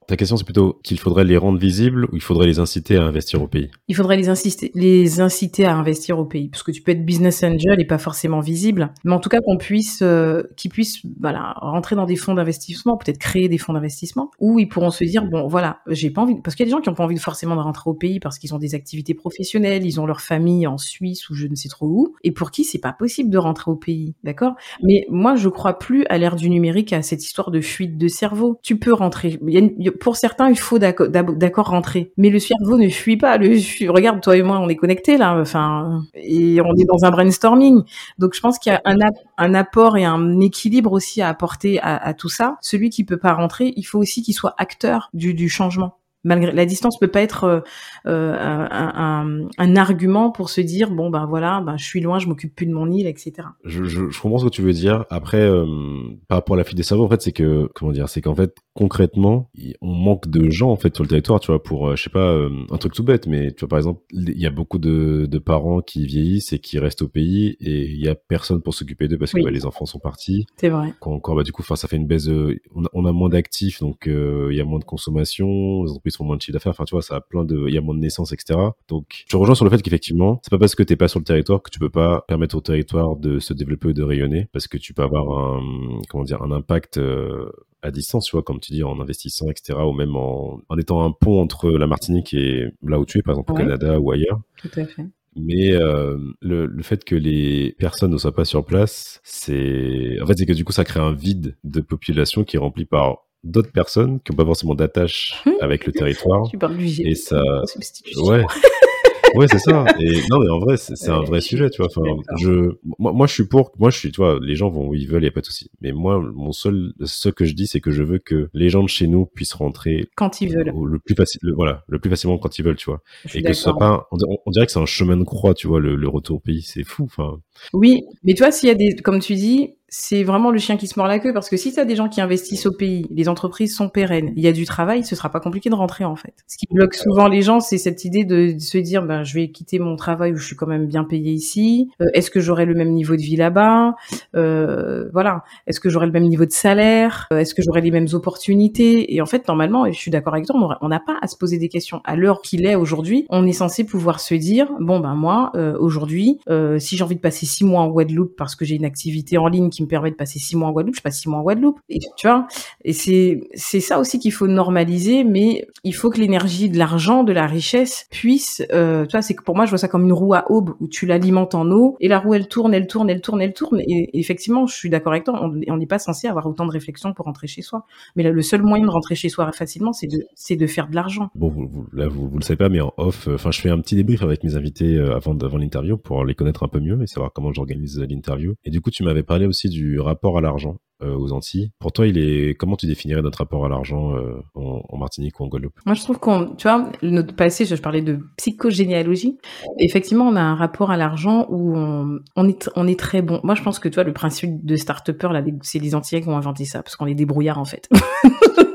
La question, c'est plutôt qu'il faudrait les rendre visibles ou il faudrait les inciter à investir au pays? Il faudrait les, inciter, les inciter à investir au pays, parce que tu peux être business angel et pas forcément visible, mais en tout cas qu'on puisse, euh, qu'ils puissent, voilà, rentrer dans des fonds d'investissement, peut-être créer des fonds d'investissement, où ils pourront se dire bon, voilà, j'ai pas envie, parce qu'il y a des gens qui ont pas envie forcément de rentrer au pays parce qu'ils ont des activités professionnelles, ils ont leur famille en Suisse ou je ne sais trop où, et pour qui c'est pas possible de rentrer au pays, d'accord? Mais moi, je crois plus à l'ère du numérique à cette histoire de fuite de cerveau. Tu peux rentrer, il y a pour certains, il faut d'accord rentrer. Mais le cerveau ne fuit pas. Le, regarde, toi et moi, on est connectés là. Enfin, et on est dans un brainstorming. Donc, je pense qu'il y a un, apport et un équilibre aussi à apporter à, tout ça. Celui qui peut pas rentrer, il faut aussi qu'il soit acteur du, du changement malgré la distance peut pas être euh, euh un, un, argument pour se dire bon ben voilà ben je suis loin je m'occupe plus de mon île etc je, je, je, comprends ce que tu veux dire. Après euh, par rapport à la fuite des cerveaux en fait c'est que comment dire c'est qu'en fait concrètement on manque de gens en fait sur le territoire tu vois pour euh, je sais pas un truc tout bête mais tu vois par exemple il y a beaucoup de, de, parents qui vieillissent et qui restent au pays et il y a personne pour s'occuper d'eux parce que bah, les enfants sont partis. C'est vrai. Encore bah du coup enfin ça fait une baisse on, a, on, a, moins d'actifs donc il y a moins de consommation les font moins de chiffre d'affaires. Enfin, tu vois, ça a plein de, il y a moins de naissances, etc. Donc, je rejoins sur le fait qu'effectivement, c'est pas parce que t'es pas sur le territoire que tu peux pas permettre au territoire de se développer ou de rayonner, parce que tu peux avoir un, comment dire, un impact euh, à distance, tu vois, comme tu dis, en investissant, etc., ou même en, en étant un pont entre la Martinique et là où tu es, par exemple au Canada ou ailleurs. Tout à fait. Mais euh, le, le, fait que les personnes ne soient pas sur place, c'est en fait c'est que du coup ça crée un vide de population qui est rempli par d'autres personnes qui n'ont pas forcément d'attache avec le territoire. Tu parles du et ça, ouais. ouais, c'est ça. Et non, mais en vrai, c'est un vrai sujet, tu vois. Enfin, je, moi, moi, je suis pour. Moi, je suis, tu vois, les gens vont où ils veulent, il y a pas de souci. Mais moi, mon seul, ce que je dis, c'est que je veux que les gens de chez nous puissent rentrer quand ils veulent, le plus facile, voilà, le plus facilement quand ils veulent, tu vois. Et que ce soit pas, on, dirait que c'est un chemin de croix, tu vois, le, le retour au pays, c'est fou. Enfin. Oui, mais tu vois, s'il y a des, comme tu dis, c'est vraiment le chien qui se mord la queue parce que si tu as des gens qui investissent au pays, les entreprises sont pérennes, il y a du travail, ce sera pas compliqué de rentrer en fait. Ce qui bloque souvent les gens, c'est cette idée de, se dire ben je vais quitter mon travail où je suis quand même bien payé ici. Euh, est-ce que j'aurai le même niveau de vie là-bas? Euh, Voilà. Est-ce que j'aurai le même niveau de salaire? Euh, Est-ce que j'aurai les mêmes opportunités? Et en fait, normalement, et je suis d'accord avec toi, on n'a pas à se poser des questions. À l'heure qu'il est aujourd'hui, on est censé pouvoir se dire bon ben moi aujourd'hui, si j'ai envie de passer six mois en Guadeloupe parce que j'ai une activité en ligne qui me permet de passer six mois en Guadeloupe, je passe six mois en Guadeloupe. Et tu vois, et c'est c'est ça aussi qu'il faut normaliser, mais il faut que l'énergie de l'argent, de la richesse puisse, euh, tu vois, c'est que pour moi je vois ça comme une roue à aube où tu l'alimentes en eau et la roue elle tourne, elle tourne, elle tourne, elle tourne. Et, effectivement, je suis d'accord avec toi, on n'est pas censé avoir autant de réflexion pour rentrer chez soi. Mais le seul moyen de rentrer chez soi facilement, c'est de c'est de faire de l'argent. Bon, vous, là vous, vous le savez pas, mais en off, euh, enfin je fais un petit débrief avec mes invités euh, avant avant l'interview pour les connaître un peu mieux et savoir comment j'organise l'interview. Et du coup, tu m'avais parlé aussi du rapport à l'argent euh, aux Antilles. Pour toi, il est comment tu définirais notre rapport à l'argent euh, en, Martinique ou en Guadeloupe? Moi, je trouve qu'on, tu vois, notre passé, je, parlais de psychogénéalogie. Effectivement, on a un rapport à l'argent où on, est, on est très bon. Moi, je pense que tu vois, le principe de start-upper, là, c'est les Antillais qui ont inventé ça, parce qu'on est débrouillards en fait.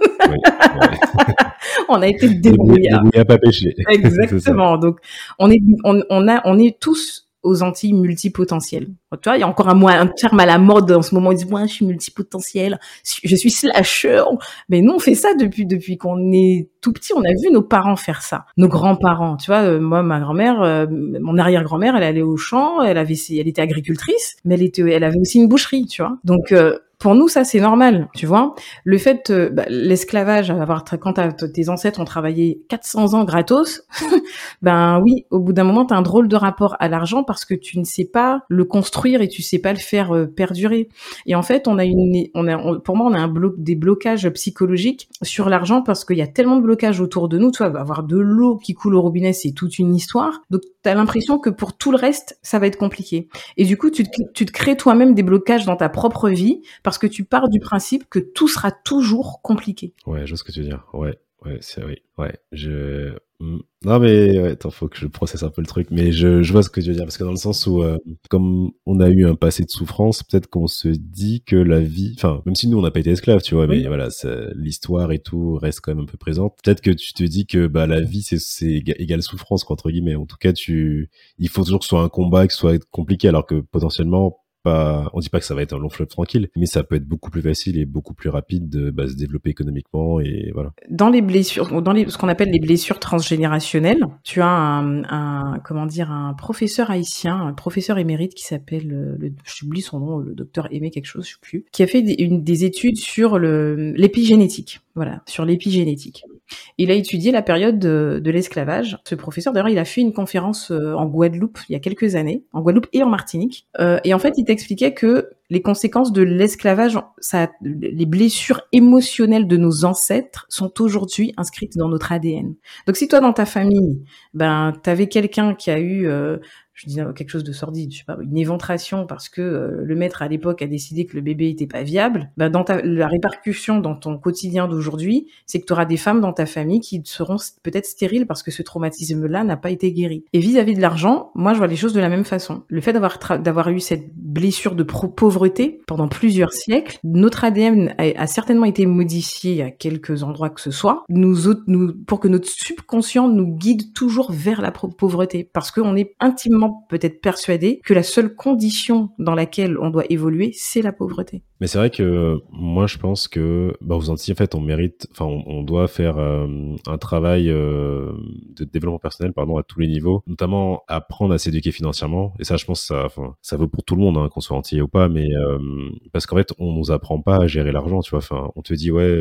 on a été débrouillards. Débrouillards pas péché. Exactement. Donc, on est, on, on a, on est tous aux Antilles multipotentielles. Tu vois, il y a encore un, un terme à la mode en ce moment. Ils disent, moi, je suis multipotentiel, je suis slasher. Mais nous, on fait ça depuis, depuis qu'on est tout petit. On a vu nos parents faire ça. Nos grands-parents. Tu vois, euh, moi, ma grand-mère, euh, mon arrière-grand-mère, elle allait au champ, elle avait, elle était agricultrice, mais elle était, elle avait aussi une boucherie, tu vois. Donc, euh, pour nous, ça c'est normal, tu vois. Le fait, bah, l'esclavage, quand tes ancêtres ont travaillé 400 ans gratos, ben oui, au bout d'un moment, tu as un drôle de rapport à l'argent parce que tu ne sais pas le construire et tu sais pas le faire euh, perdurer. Et en fait, on a une, on a, pour moi, on a un bloc, des blocages psychologiques sur l'argent parce qu'il y a tellement de blocages autour de nous. Tu vois, avoir de l'eau qui coule au robinet, c'est toute une histoire. Donc, tu as l'impression que pour tout le reste, ça va être compliqué. Et du coup, tu tu te crées toi-même des blocages dans ta propre vie parce que tu pars du principe que tout sera toujours compliqué. Ouais, je vois ce que tu veux dire. Ouais, ouais, c'est oui. Ouais, je. Hmm. Non mais ouais, attends, faut que je processe un peu le truc, mais je, je vois ce que tu veux dire parce que dans le sens où euh, comme on a eu un passé de souffrance, peut-être qu'on se dit que la vie, enfin même si nous on n'a pas été esclaves, tu vois, mais voilà, l'histoire et tout reste quand même un peu présente. Peut-être que tu te dis que bah la vie c'est c'est égal souffrance quoi, entre guillemets. En tout cas, tu, il faut toujours que ce soit un combat, que ce soit compliqué, alors que potentiellement pas, on dit pas que ça va être un long fleuve tranquille, mais ça peut être beaucoup plus facile et beaucoup plus rapide de bah, se développer économiquement et voilà. Dans les blessures, dans les, ce qu'on appelle les blessures transgénérationnelles, tu as un, comment dire, un professeur haïtien, un professeur émérite qui s'appelle, euh, j'oublie son nom, le docteur Aimé quelque chose, je sais plus, qui a fait des, études sur l'épigénétique. Voilà, sur l'épigénétique. Il a étudié la période de, de l'esclavage. Ce professeur, d'ailleurs, il a fait une conférence euh, en Guadeloupe il y a quelques années, en Guadeloupe et en Martinique. Euh, et en fait, il t'expliquait que les conséquences de l'esclavage, les blessures émotionnelles de nos ancêtres sont aujourd'hui inscrites dans notre ADN. Donc, si toi, dans ta famille, ben, t'avais quelqu'un qui a eu euh, je disais quelque chose de sordide, je sais pas, une éventration parce que euh, le maître à l'époque a décidé que le bébé était pas viable, bah dans ta, la répercussion dans ton quotidien d'aujourd'hui, c'est que tu auras des femmes dans ta famille qui seront peut-être stériles parce que ce traumatisme-là n'a pas été guéri. Et vis-à-vis de l'argent, moi je vois les choses de la même façon. Le fait d'avoir d'avoir eu cette blessure de pauvreté pendant plusieurs siècles, notre ADN a, certainement été modifié à quelques endroits que ce soit, nous, nous pour que notre subconscient nous guide toujours vers la pauvreté parce qu'on est intimement peut-être persuadé que la seule condition dans laquelle on doit évoluer, c'est la pauvreté. Mais c'est vrai que moi, je pense que bah, aux Antilles, en fait, on mérite, enfin, on, doit faire euh, un travail euh, de développement personnel, pardon, à tous les niveaux, notamment apprendre à s'éduquer financièrement. Et ça, je pense, ça, ça vaut pour tout le monde, hein, qu'on soit antillais ou pas, mais euh, parce qu'en fait, on nous apprend pas à gérer l'argent, tu vois. Enfin, on te dit ouais,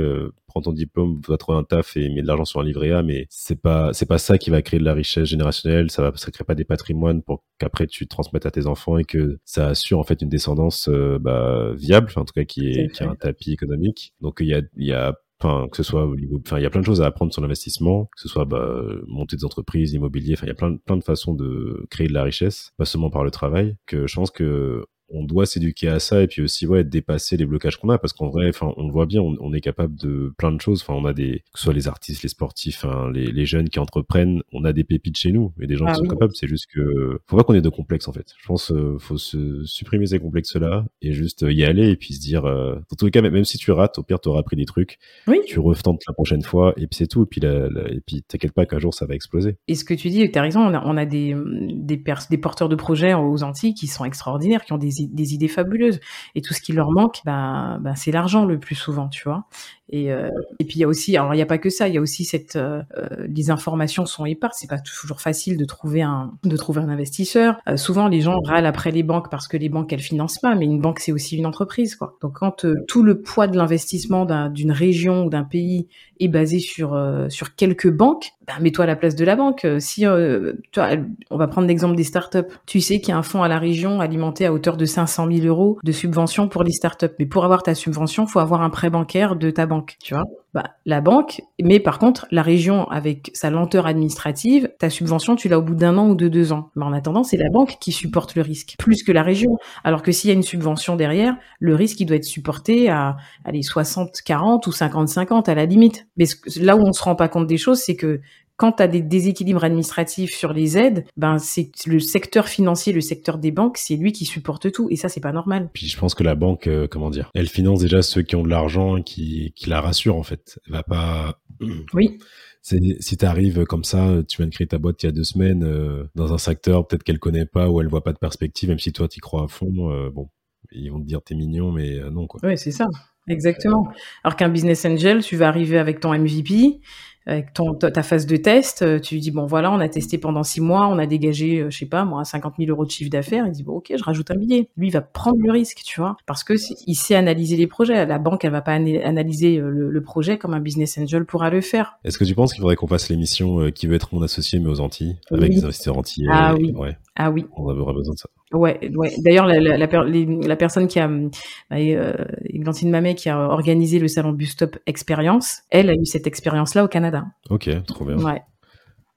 prends ton diplôme, va trouver un taf et mets de l'argent sur un livret A, mais c'est pas, c'est pas ça qui va créer de la richesse générationnelle. Ça va, ça crée pas des patrimoines pour qu'après tu transmettes à tes enfants et que ça assure en fait une descendance bah, viable. Tout cas qui est, qui a un tapis économique. Donc il y a, il y a Enfin, que ce soit au niveau, enfin, il y a plein de choses à apprendre sur l'investissement, que ce soit bah, monter des entreprises, immobilier. Enfin, il y a plein, plein de façons de créer de la richesse, pas seulement par le travail. Que je pense que on doit s'éduquer à ça et puis aussi ouais dépasser les blocages qu'on a parce qu'en vrai enfin on le voit bien on, est capable de plein de choses. Enfin on a des que ce soit les artistes les sportifs hein, les, les, jeunes qui entreprennent on a des pépites chez nous et des gens ah qui sont capables. C'est juste que faut pas qu'on ait de complexes en fait. Je pense euh, faut se supprimer ces complexes là et juste y aller et puis se dire euh, dans tous les cas même si tu rates au pire tu auras appris des trucs oui. tu retentes la prochaine fois et puis c'est tout. Et puis la, et puis t'inquiète pas qu'un jour ça va exploser. Et ce que tu dis tu as raison on a, on a des des, des porteurs de projets aux Antilles qui sont extraordinaires qui ont des, des idées fabuleuses et tout ce qui leur manque, bah, bah c'est l'argent le plus souvent, tu vois. Et, euh, et puis il y a aussi, alors il n'y a pas que ça, il y a aussi cette, euh, euh, les informations sont éparses. C'est pas toujours facile de trouver un, de trouver un investisseur. souvent les gens râlent après les banques parce que les banques elles financent pas, mais une banque c'est aussi une entreprise, quoi. Donc quand tout le poids de l'investissement d'une région ou d'un pays est basé sur sur quelques banques, bah, mets-toi à la place de la banque. Si tu vois, on va prendre l'exemple des startups. Tu sais qu'il y a un fonds à la région alimenté à hauteur de 500 000 euros de subvention pour les startups, mais pour avoir ta subvention, faut avoir un prêt bancaire de ta banque tu vois. Bah, la banque, mais par contre, la région, avec sa lenteur administrative, ta subvention, tu l'as au bout d'un an ou de deux ans. Mais en attendant, c'est la banque qui supporte le risque, plus que la région. Alors que s'il y a une subvention derrière, le risque, il doit être supporté à, allez, 60-40 ou 50-50 à la limite. Mais là où on se rend pas compte des choses, c'est que quand tu as des déséquilibres administratifs sur les aides, ben c'est le secteur financier, le secteur des banques, c'est lui qui supporte tout et ça c'est pas normal. Puis je pense que la banque euh, comment dire, elle finance déjà ceux qui ont de l'argent qui qui la rassurent en fait. Elle va pas Oui. Si tu arrives comme ça, tu viens de créer ta boîte il y a deux semaines euh, dans un secteur peut-être qu'elle connaît pas ou elle voit pas de perspective, même si toi tu crois à fond, euh, bon, ils vont te dire t'es mignon, mais non quoi. Oui, c'est ça. Exactement. Alors qu'un business angel, tu vas arriver avec ton MVP, avec ton, ta phase de test, euh, tu dis bon voilà, on a testé pendant six mois, on a dégagé, euh, je sais pas moi, 50 000 euros de chiffre d'affaires. Il dit bon ok, je rajoute un billet. Lui il va prendre le risque, tu vois, parce que il sait analyser les projets. La banque elle va pas analyser euh, le, projet comme un business angel pourra le faire. Est-ce que tu penses qu'il faudrait qu'on fasse l'émission qui veut être mon associé mais aux Antilles avec des investisseurs antillais Ah oui. Ah oui. On aurait besoin de ça. Ouais, ouais. D'ailleurs, la, la, la, personne qui a, bah, euh, Glantine Mamet, qui a organisé le salon Bustop Experience, elle a eu cette expérience-là au Canada. Ok, trop bien. Ouais.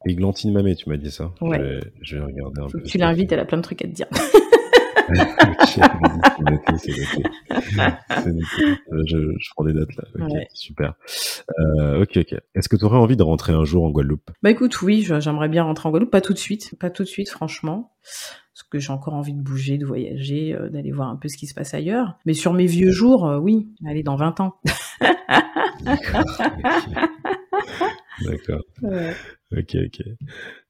Et Glantine Mamet, tu m'as dit ça Ouais. Je vais, regarder un peu. Tu l'invites, elle a plein de trucs à te dire. c'est Je, je, prends des dates là. Ok, super. Euh, ok, ok. Est-ce que tu aurais envie de rentrer un jour en Guadeloupe? Bah écoute, oui, j'aimerais bien rentrer en Guadeloupe. Pas tout de suite, pas tout de suite, franchement. Parce que j'ai encore envie de bouger, de voyager, euh, d'aller voir un peu ce qui se passe ailleurs. Mais sur mes vieux jours, euh, oui, allez, dans 20 ans. D'accord. Ok, ok.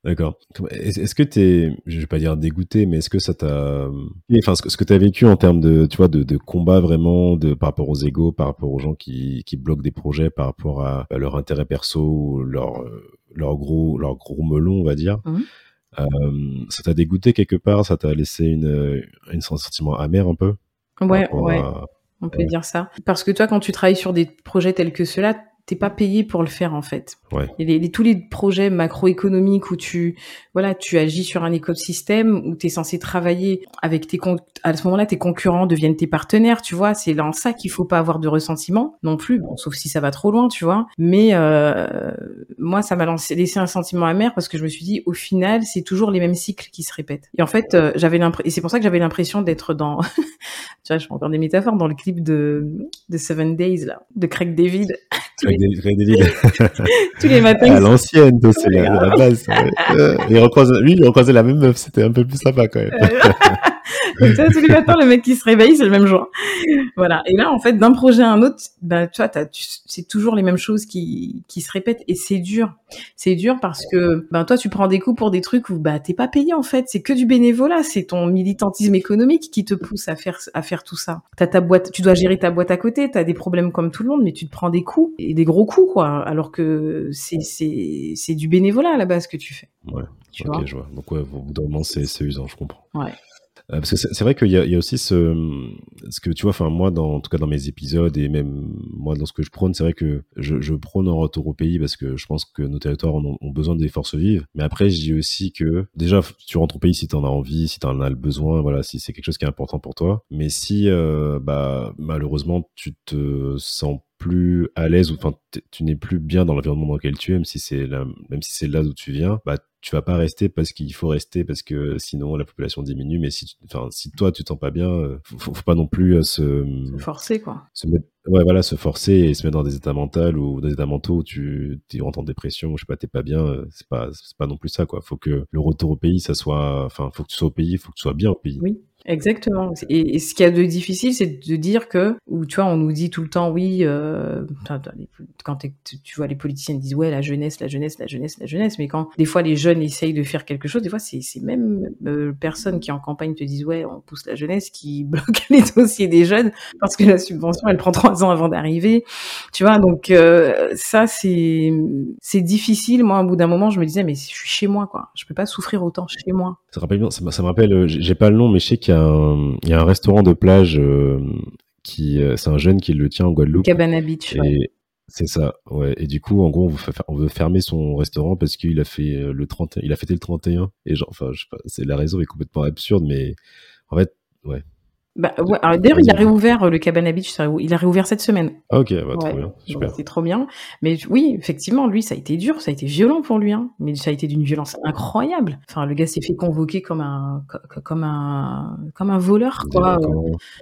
D'accord. Est-ce que t'es, je vais pas dire dégoûté, mais est-ce que ça t'a, enfin, ce que tu as vécu en termes de, tu vois, de, de, combat vraiment, de par rapport aux égaux, par rapport aux gens qui, qui bloquent des projets, par rapport à, leur intérêt perso leur, leur gros, leur gros melon, on va dire. Mmh. Euh, ça t'a dégoûté quelque part, ça t'a laissé une, une sentiment amer un peu? Ouais, ouais. On peut dire ça. Parce que toi, quand tu travailles sur des projets tels que ceux-là, t'es pas payé pour le faire en fait. Ouais. Et les, tous les projets macroéconomiques où tu voilà tu agis sur un écosystème où tu es censé travailler avec tes à ce moment-là tes concurrents deviennent tes partenaires, tu vois. C'est dans ça qu'il faut pas avoir de ressentiment non plus, bon, sauf si ça va trop loin, tu vois. Mais euh, moi ça m'a laissé un sentiment amer parce que je me suis dit au final c'est toujours les mêmes cycles qui se répètent. Et en fait euh, j'avais l'impression et c'est pour ça que j'avais l'impression d'être dans tu vois je fais encore des métaphores dans le clip de de Seven Days là de Craig David. Tous les matins. À l'ancienne, c'est la, base. il recroise, lui, il recroisait la même meuf, c'était un peu plus sympa quand même. Donc, tu tous les matins, le mec qui se réveille, c'est le même jour. Voilà. Et là, en fait, d'un projet à un autre, bah, tu vois, c'est toujours les mêmes choses qui, qui se répètent et c'est dur. C'est dur parce que, ben, toi, tu prends des coups pour des trucs où, bah, t'es pas payé, en fait. C'est que du bénévolat. C'est ton militantisme économique qui te pousse à faire, à faire tout ça. T'as ta boîte, tu dois gérer ta boîte à côté, t'as des problèmes comme tout le monde, mais tu te prends des coups et des gros coups, quoi. Alors que c'est, c'est, c'est du bénévolat à la base que tu fais. Ouais. Tu ok, vois je vois. Donc, ouais, au bout d'un moment, c'est, c'est usant, je comprends. Ouais. Euh, parce que c'est vrai qu'il y, y, a aussi ce, ce que tu vois, enfin moi, dans, en tout cas dans mes épisodes et même moi dans ce que je prône, c'est vrai que je, je, prône un retour au pays parce que je pense que nos territoires ont, ont besoin des forces vives. Mais après, je dis aussi que déjà, tu rentres au pays si tu en as envie, si tu en as le besoin, voilà, si c'est quelque chose qui est important pour toi. Mais si, euh, bah, malheureusement, tu te sens plus à l'aise ou enfin tu n'es plus bien dans l'environnement dans lequel tu es, même si c'est même si c'est là d'où tu viens, bah tu vas pas rester parce qu'il faut rester parce que sinon la population diminue. Mais si, enfin, si toi tu t'en pas bien, euh, faut, faut, pas non plus euh, se, se, forcer quoi. Se mettre, ouais, voilà, se forcer et se mettre dans des états mentaux ou dans des états mentaux où tu, tu rentres en dépression, je sais pas, t'es pas bien. Euh, c'est pas, c'est pas non plus ça quoi. Faut que le retour au pays, ça soit, enfin, faut que tu sois au pays, faut que tu sois bien au pays. Oui. Exactement. Et, ce qu'il y a de difficile, c'est de dire que, ou tu vois, on nous dit tout le temps, oui, euh, quand tu vois les politiciens disent, ouais, la jeunesse, la jeunesse, la jeunesse, la jeunesse, mais quand des fois les jeunes essayent de faire quelque chose, des fois c'est même euh, personnes qui en campagne te disent, ouais, on pousse la jeunesse, qui bloquent les dossiers des jeunes parce que la subvention, elle prend trois ans avant d'arriver. Tu vois, donc euh, ça c'est difficile. Moi, au bout d'un moment, je me disais, mais je suis chez moi, quoi. Je peux pas souffrir autant chez moi. Ça, rappelle me rappelle, j'ai pas le nom, mais je sais qu'il y, y, a un restaurant de plage euh, qui, euh, c'est un jeune qui le tient en Guadeloupe. Cabana Beach. Et c'est ça, ouais. Et du coup, en gros, on veut, on veut fermer son restaurant parce qu'il a fait le 30, il a fêté le 31. Et genre, enfin, je sais pas, c'est la raison est complètement absurde, mais en fait, ouais, bah, ouais, d'ailleurs, il a réouvert euh, le Cabana Beach, il a réouvert cette semaine. Ok, bah, trop bien, super. C'est trop bien. Mais oui, effectivement, lui, ça a été dur, ça a été violent pour lui, hein. mais ça a été d'une violence incroyable. Enfin, le gars s'est fait convoquer comme un, comme un, comme un voleur, quoi.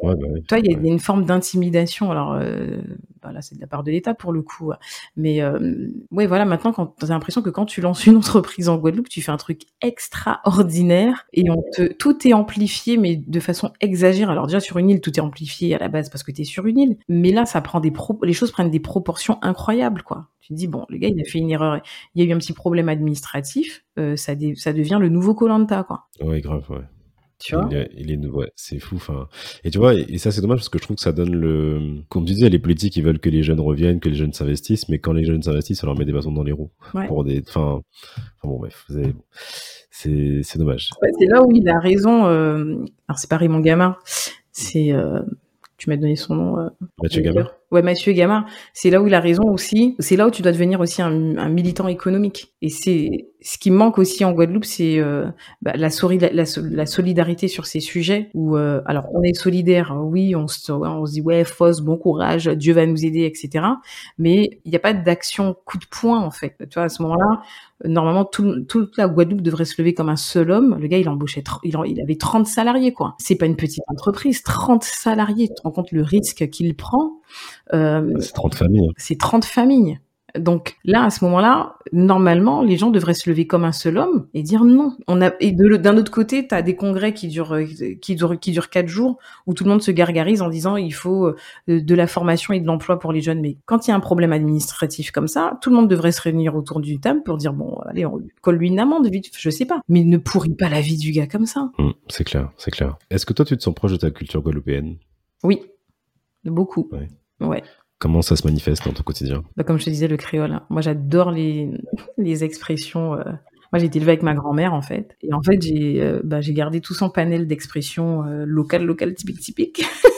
Ouais, bah. Toi, il y a une forme d'intimidation. Alors, euh, bah, là, c'est de la part de l'État pour le coup. Mais euh, ouais, voilà, maintenant, quand t'as l'impression que quand tu lances une entreprise en Guadeloupe, tu fais un truc extraordinaire et on te, tout est amplifié, mais de façon exagérée. Alors déjà sur une île, tout est amplifié à la base parce que tu es sur une île, mais là ça prend des les choses prennent des proportions incroyables quoi. Tu dis bon, le gars il a fait une erreur, il y a eu un petit problème administratif, euh, ça devient le nouveau Colanta quoi. Grave, ouais. Tu vois il, est, il est ouais, c'est fou. Enfin, et tu vois, et, ça c'est dommage parce que je trouve que ça donne le. Comme tu disais, les politiques ils veulent que les jeunes reviennent, que les jeunes s'investissent, mais quand les jeunes s'investissent, ça leur met des bâtons dans les roues. Pour des. Enfin, enfin bon bref, c'est c'est dommage. c'est là où il a raison. Euh... Alors c'est pas Raymond Gamin, c'est euh, tu m'as donné son nom. Euh, Mathieu Gamard. Ouais, Mathieu Gamard. C'est là où il a raison aussi. C'est là où tu dois devenir aussi un, militant économique. Et c'est ce qui manque aussi en Guadeloupe, c'est euh, bah, la, solidarité sur ces sujets. Où euh, alors on est solidaire, oui, on se, on se dit ouais, fausse, bon courage, Dieu va nous aider, etc. Mais il n'y a pas d'action coup de poing en fait. Tu vois, à ce moment-là, normalement tout, toute la Guadeloupe devrait se lever comme un seul homme. Le gars, il embauchait, il, il avait 30 salariés quoi. C'est pas une petite entreprise, 30 salariés. Tu te rends compte le risque qu'il prend c'est 30 familles. C'est 30 familles. Donc là, à ce moment-là, normalement, les gens devraient se lever comme un seul homme et dire non. On a et d'un autre côté, tu as des congrès qui durent euh, qui durent qui durent quatre jours où tout le monde se gargarise en disant il faut euh, de la formation et de l'emploi pour les jeunes. Mais quand il y a un problème administratif comme ça, tout le monde devrait se réunir autour d'une table pour dire bon, allez, on colle lui une amende vite, je sais pas. Mais ne pourrit pas la vie du gars comme ça. Mmh, c'est clair, c'est clair. Est-ce que toi, tu te sens proche de ta culture guadeloupéenne? Oui, beaucoup. Ouais. Comment ça se manifeste dans ton quotidien? Bah, Comme je te disais, le créole. Hein. Moi, j'adore les, les expressions. Euh. Moi, j'ai été élevée avec ma grand-mère, en fait. Et en fait, j'ai euh, bah, gardé tout son panel d'expressions euh, locales, locales, typiques, typiques.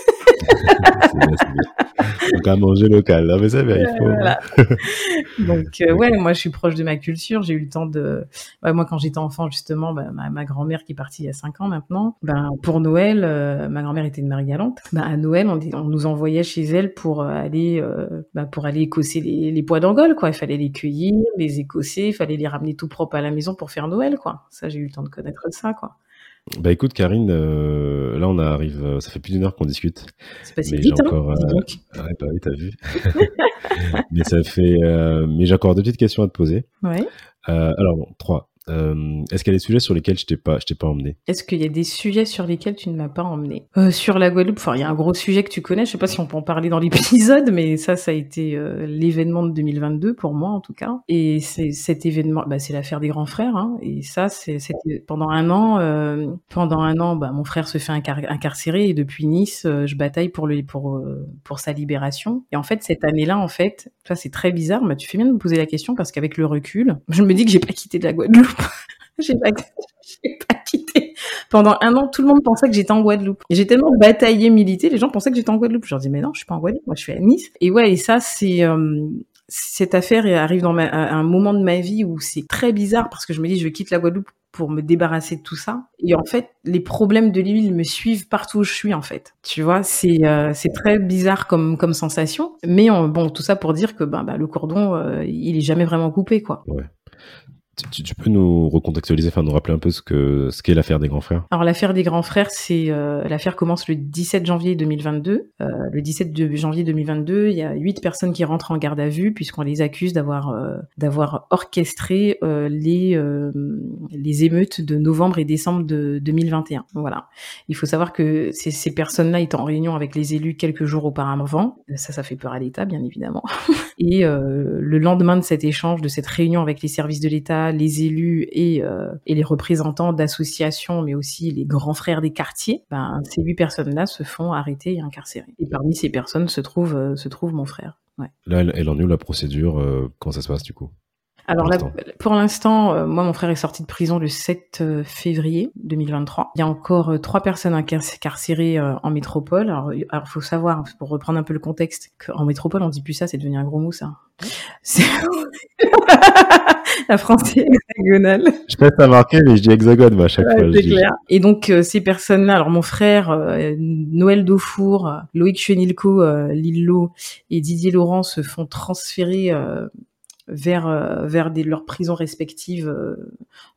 Donc à manger local, hein, mais ça, il faut. Donc euh, ouais, moi je suis proche de ma culture. J'ai eu le temps de, moi quand j'étais enfant justement, bah, ma, grand-mère qui est partie il y a cinq ans maintenant, ben pour Noël, euh, ma grand-mère était une Marie-Galante. Ben, à Noël, on, on, nous envoyait chez elle pour euh, aller, ben, pour aller écosser les, les pois d'Angole, quoi. Il fallait les cueillir, les écosser, il fallait les ramener tout propre à la maison pour faire Noël, quoi. Ça, j'ai eu le temps de connaître ça, quoi. Bah écoute Karine, euh, là on arrive, euh, ça fait plus d'une heure qu'on discute. C'est passé mais vite, hein, encore, euh, ouais, bah oui, t'as vu. mais ça fait, mais j'ai encore deux petites questions à te poser. Ouais. alors bon, trois. Euh, est-ce qu'il y a des sujets sur lesquels je t'ai pas, je t'ai pas emmené? Est-ce qu'il y a des sujets sur lesquels tu ne m'as pas emmené? Euh, Sur la Guadeloupe, enfin, il y a un gros sujet que tu connais. Je sais pas si on peut en parler dans l'épisode, mais ça, ça a été euh, l'événement de 2022 pour moi en tout cas. Et cet événement, bah, c'est l'affaire des grands frères. Hein, et ça, c'est pendant un an. Euh, pendant un an, bah, mon frère se fait incarcérer et depuis Nice, je bataille pour le pour pour sa libération. Et en fait, cette année-là, en fait, ça c'est très bizarre. Mais tu fais bien de me poser la question parce qu'avec le recul, je me dis que j'ai pas quitté la Guadeloupe. j'ai pas, pas quitté. Pendant un an, tout le monde pensait que j'étais en Guadeloupe. J'ai tellement bataillé, milité, les gens pensaient que j'étais en Guadeloupe. Je leur dis, mais non, je suis pas en Guadeloupe, moi je suis à Nice. Et ouais, et ça, c'est... Euh, cette affaire arrive dans un moment de ma vie où c'est très bizarre parce que je me dis je quitte la Guadeloupe pour me débarrasser de tout ça. Et en fait, les problèmes de l'huile me suivent partout où je suis, en fait. Tu vois, c'est euh, c'est très bizarre comme comme sensation. Mais bon, tout ça pour dire que ben, bah, le cordon, euh, il est jamais vraiment coupé, quoi. Ouais. Tu, peux nous recontextualiser, enfin nous rappeler un peu ce que ce qu'est l'affaire des grands frères? Alors l'affaire des grands frères, c'est euh, l'affaire commence le 17 janvier 2022. Euh, le 17 de janvier 2022, il y a huit personnes qui rentrent en garde à vue puisqu'on les accuse d'avoir euh, d'avoir orchestré les les émeutes de novembre et décembre de 2021. Voilà. Il faut savoir que ces, ces personnes-là étaient en réunion avec les élus quelques jours auparavant. Ça, ça fait peur à l'État, bien évidemment. et le lendemain de cet échange, de cette réunion avec les services de l'État les élus et, euh, et les représentants d'associations, mais aussi les grands frères des quartiers, ben, ces huit personnes-là se font arrêter et incarcérer. Et parmi ces personnes se trouve, euh, se trouve mon frère. Là, elle, en est où la procédure euh, Comment ça se passe du coup? Alors là, pour l'instant, moi, mon frère est sorti de prison le 7 février 2023. Il y a encore trois personnes incarcérées en métropole. Alors, il faut savoir, pour reprendre un peu le contexte, qu'en métropole, on dit plus ça, c'est devenu un gros mot, ça. la France est hexagonale. Je sais pas marqué, mais je dis hexagone moi, à chaque fois. C'est clair. Et donc euh, ces personnes-là, alors mon frère, euh, Noël Daufour, Loïc Chenilco, euh, Lillo et Didier Laurent se font transférer vers vers des, leurs prisons respectives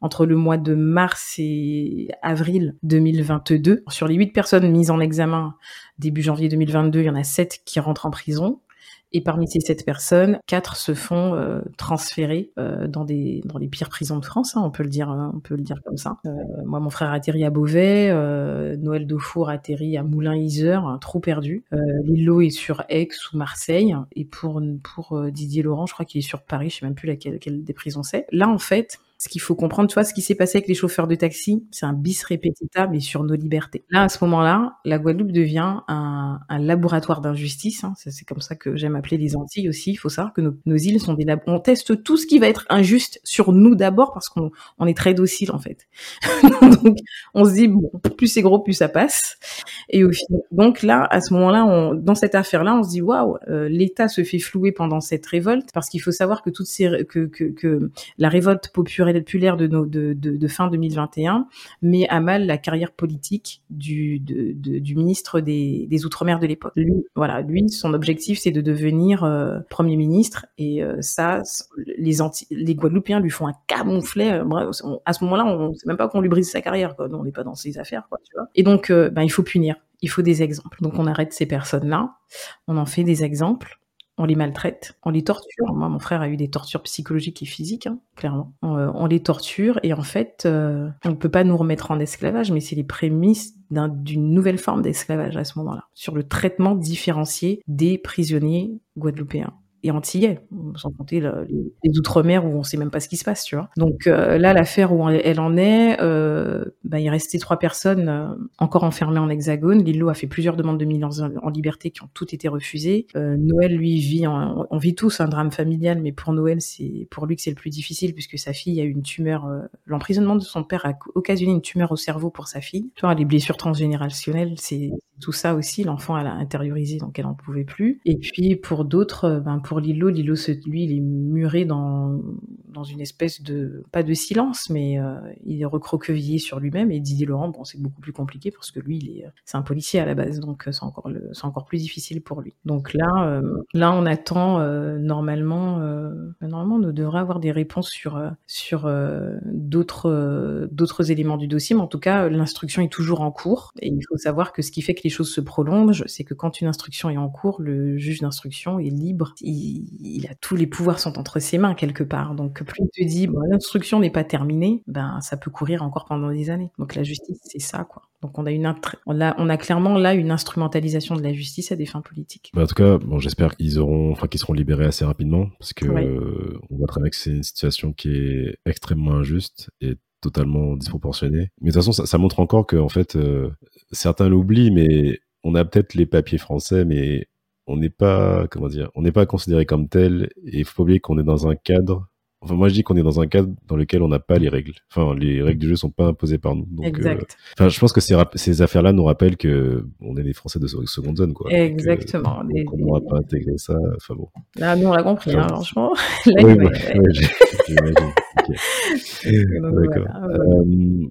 entre le mois de mars et avril 2022. Sur les huit personnes mises en examen début janvier 2022, il y en a sept qui rentrent en prison. Et parmi ces sept personnes, quatre se font euh, transférer euh, dans des dans les pires prisons de France, hein, on peut le dire, hein, on peut le dire comme ça. Euh, moi, mon frère a atterri à Beauvais, Noël Daufour a atterri à Moulin-Isère, un trou perdu. Lillo est sur Aix ou Marseille, et pour pour Didier Laurent, je crois qu'il est sur Paris, je sais même plus laquelle, laquelle des prisons c'est. Là, en fait, ce qu'il faut comprendre, tu vois, ce qui s'est passé avec les chauffeurs de taxi, c'est un bis repetita, mais sur nos libertés. Là, à ce moment-là, la Guadeloupe devient un, laboratoire d'injustice. Hein. C'est comme ça que j'aime appeler les Antilles aussi. Il faut savoir que nos, îles sont des On teste tout ce qui va être injuste sur nous d'abord parce qu'on on est très docile en fait. donc, on se dit plus c'est gros, plus ça passe. Et au final, donc là, à ce moment-là, dans cette affaire-là, on se dit waouh, euh, l'État se fait flouer pendant cette révolte parce qu'il faut savoir que toutes que la révolte populaire de, fin 2021 met à mal la carrière politique du, ministre des, Outre-mer de l'époque. Lui, voilà, lui, son objectif, c'est de devenir euh, Premier ministre. Et euh, ça, les, anti les Guadeloupéens lui font un camouflet. Euh, à ce moment-là, on ne sait même pas qu'on lui brise sa carrière. Quoi. on n'est pas dans ses affaires. Et donc, ben, il faut punir. Il faut des exemples. Donc, on arrête ces personnes-là. On en fait des exemples on les maltraite, on les torture. Moi, mon frère a eu des tortures psychologiques et physiques, hein, clairement. Euh, on, les torture et en fait, euh, on ne peut pas nous remettre en esclavage, mais c'est les prémices d'une nouvelle forme d'esclavage à ce moment-là, sur le traitement différencié des prisonniers guadeloupéens et antillais, sans compter les, outre-mer où on sait même pas ce qui se passe, tu vois. Donc euh, là, l'affaire où elle en est, euh, bah, il restait trois personnes euh, encore enfermées en hexagone. Lillo a fait plusieurs demandes de mise en, liberté qui ont toutes été refusées. Euh, Noël, lui, vit, on vit tous un drame familial, mais pour Noël, c'est pour lui que c'est le plus difficile puisque sa fille a eu une tumeur. L'emprisonnement de son père a occasionné une tumeur au cerveau pour sa fille. Tu vois, les blessures transgénérationnelles, c'est tout ça aussi. L'enfant, elle a intériorisé, donc elle en pouvait plus. Et puis pour d'autres, ben pour Lilo, Lilo, lui, il est muré dans, dans une espèce de, pas de silence, mais euh, il est recroquevillé sur lui-même. Et Didier Laurent, bon, c'est beaucoup plus compliqué parce que lui, il est, c'est un policier à la base, donc euh, c'est encore, c'est encore plus difficile pour lui. Donc là, euh, là, on attend normalement, normalement, on devrait avoir des réponses sur, sur d'autres, d'autres éléments du dossier, mais en tout cas, l'instruction est toujours en cours. Et il faut savoir que ce qui fait que les choses se prolongent, c'est que quand une instruction est en cours, le juge d'instruction est libre. Il, il, a tous les pouvoirs sont entre ses mains quelque part. Donc plus il te dit bon, l'instruction n'est pas terminée, ben ça peut courir encore pendant des années. Donc la justice c'est ça quoi. Donc on a une on a, on a clairement là une instrumentalisation de la justice à des fins politiques. en tout cas, bon j'espère qu'ils auront enfin qu'ils seront libérés assez rapidement parce que on voit très bien que c'est une situation qui est extrêmement injuste et totalement disproportionnée. Mais de toute façon ça, ça montre encore que en fait euh, certains l'oublient mais on a peut-être les papiers français mais on n'est pas, comment dire, on n'est pas considéré comme tel et il faut pas oublier qu'on est dans un cadre Enfin, moi, je dis qu'on est dans un cadre dans lequel on n'a pas les règles. Enfin, les règles du jeu sont pas imposées par nous. Donc, euh, exact. Enfin, je pense que ces, ces affaires-là nous rappellent que on est des Français de seconde zone, quoi. Exactement. Donc, on n'aura pas intégré ça. Enfin bon. Là, nous, on l'a compris, hein, franchement. Là, oui, ouais, ouais, j'imagine. D'accord. Voilà. Euh,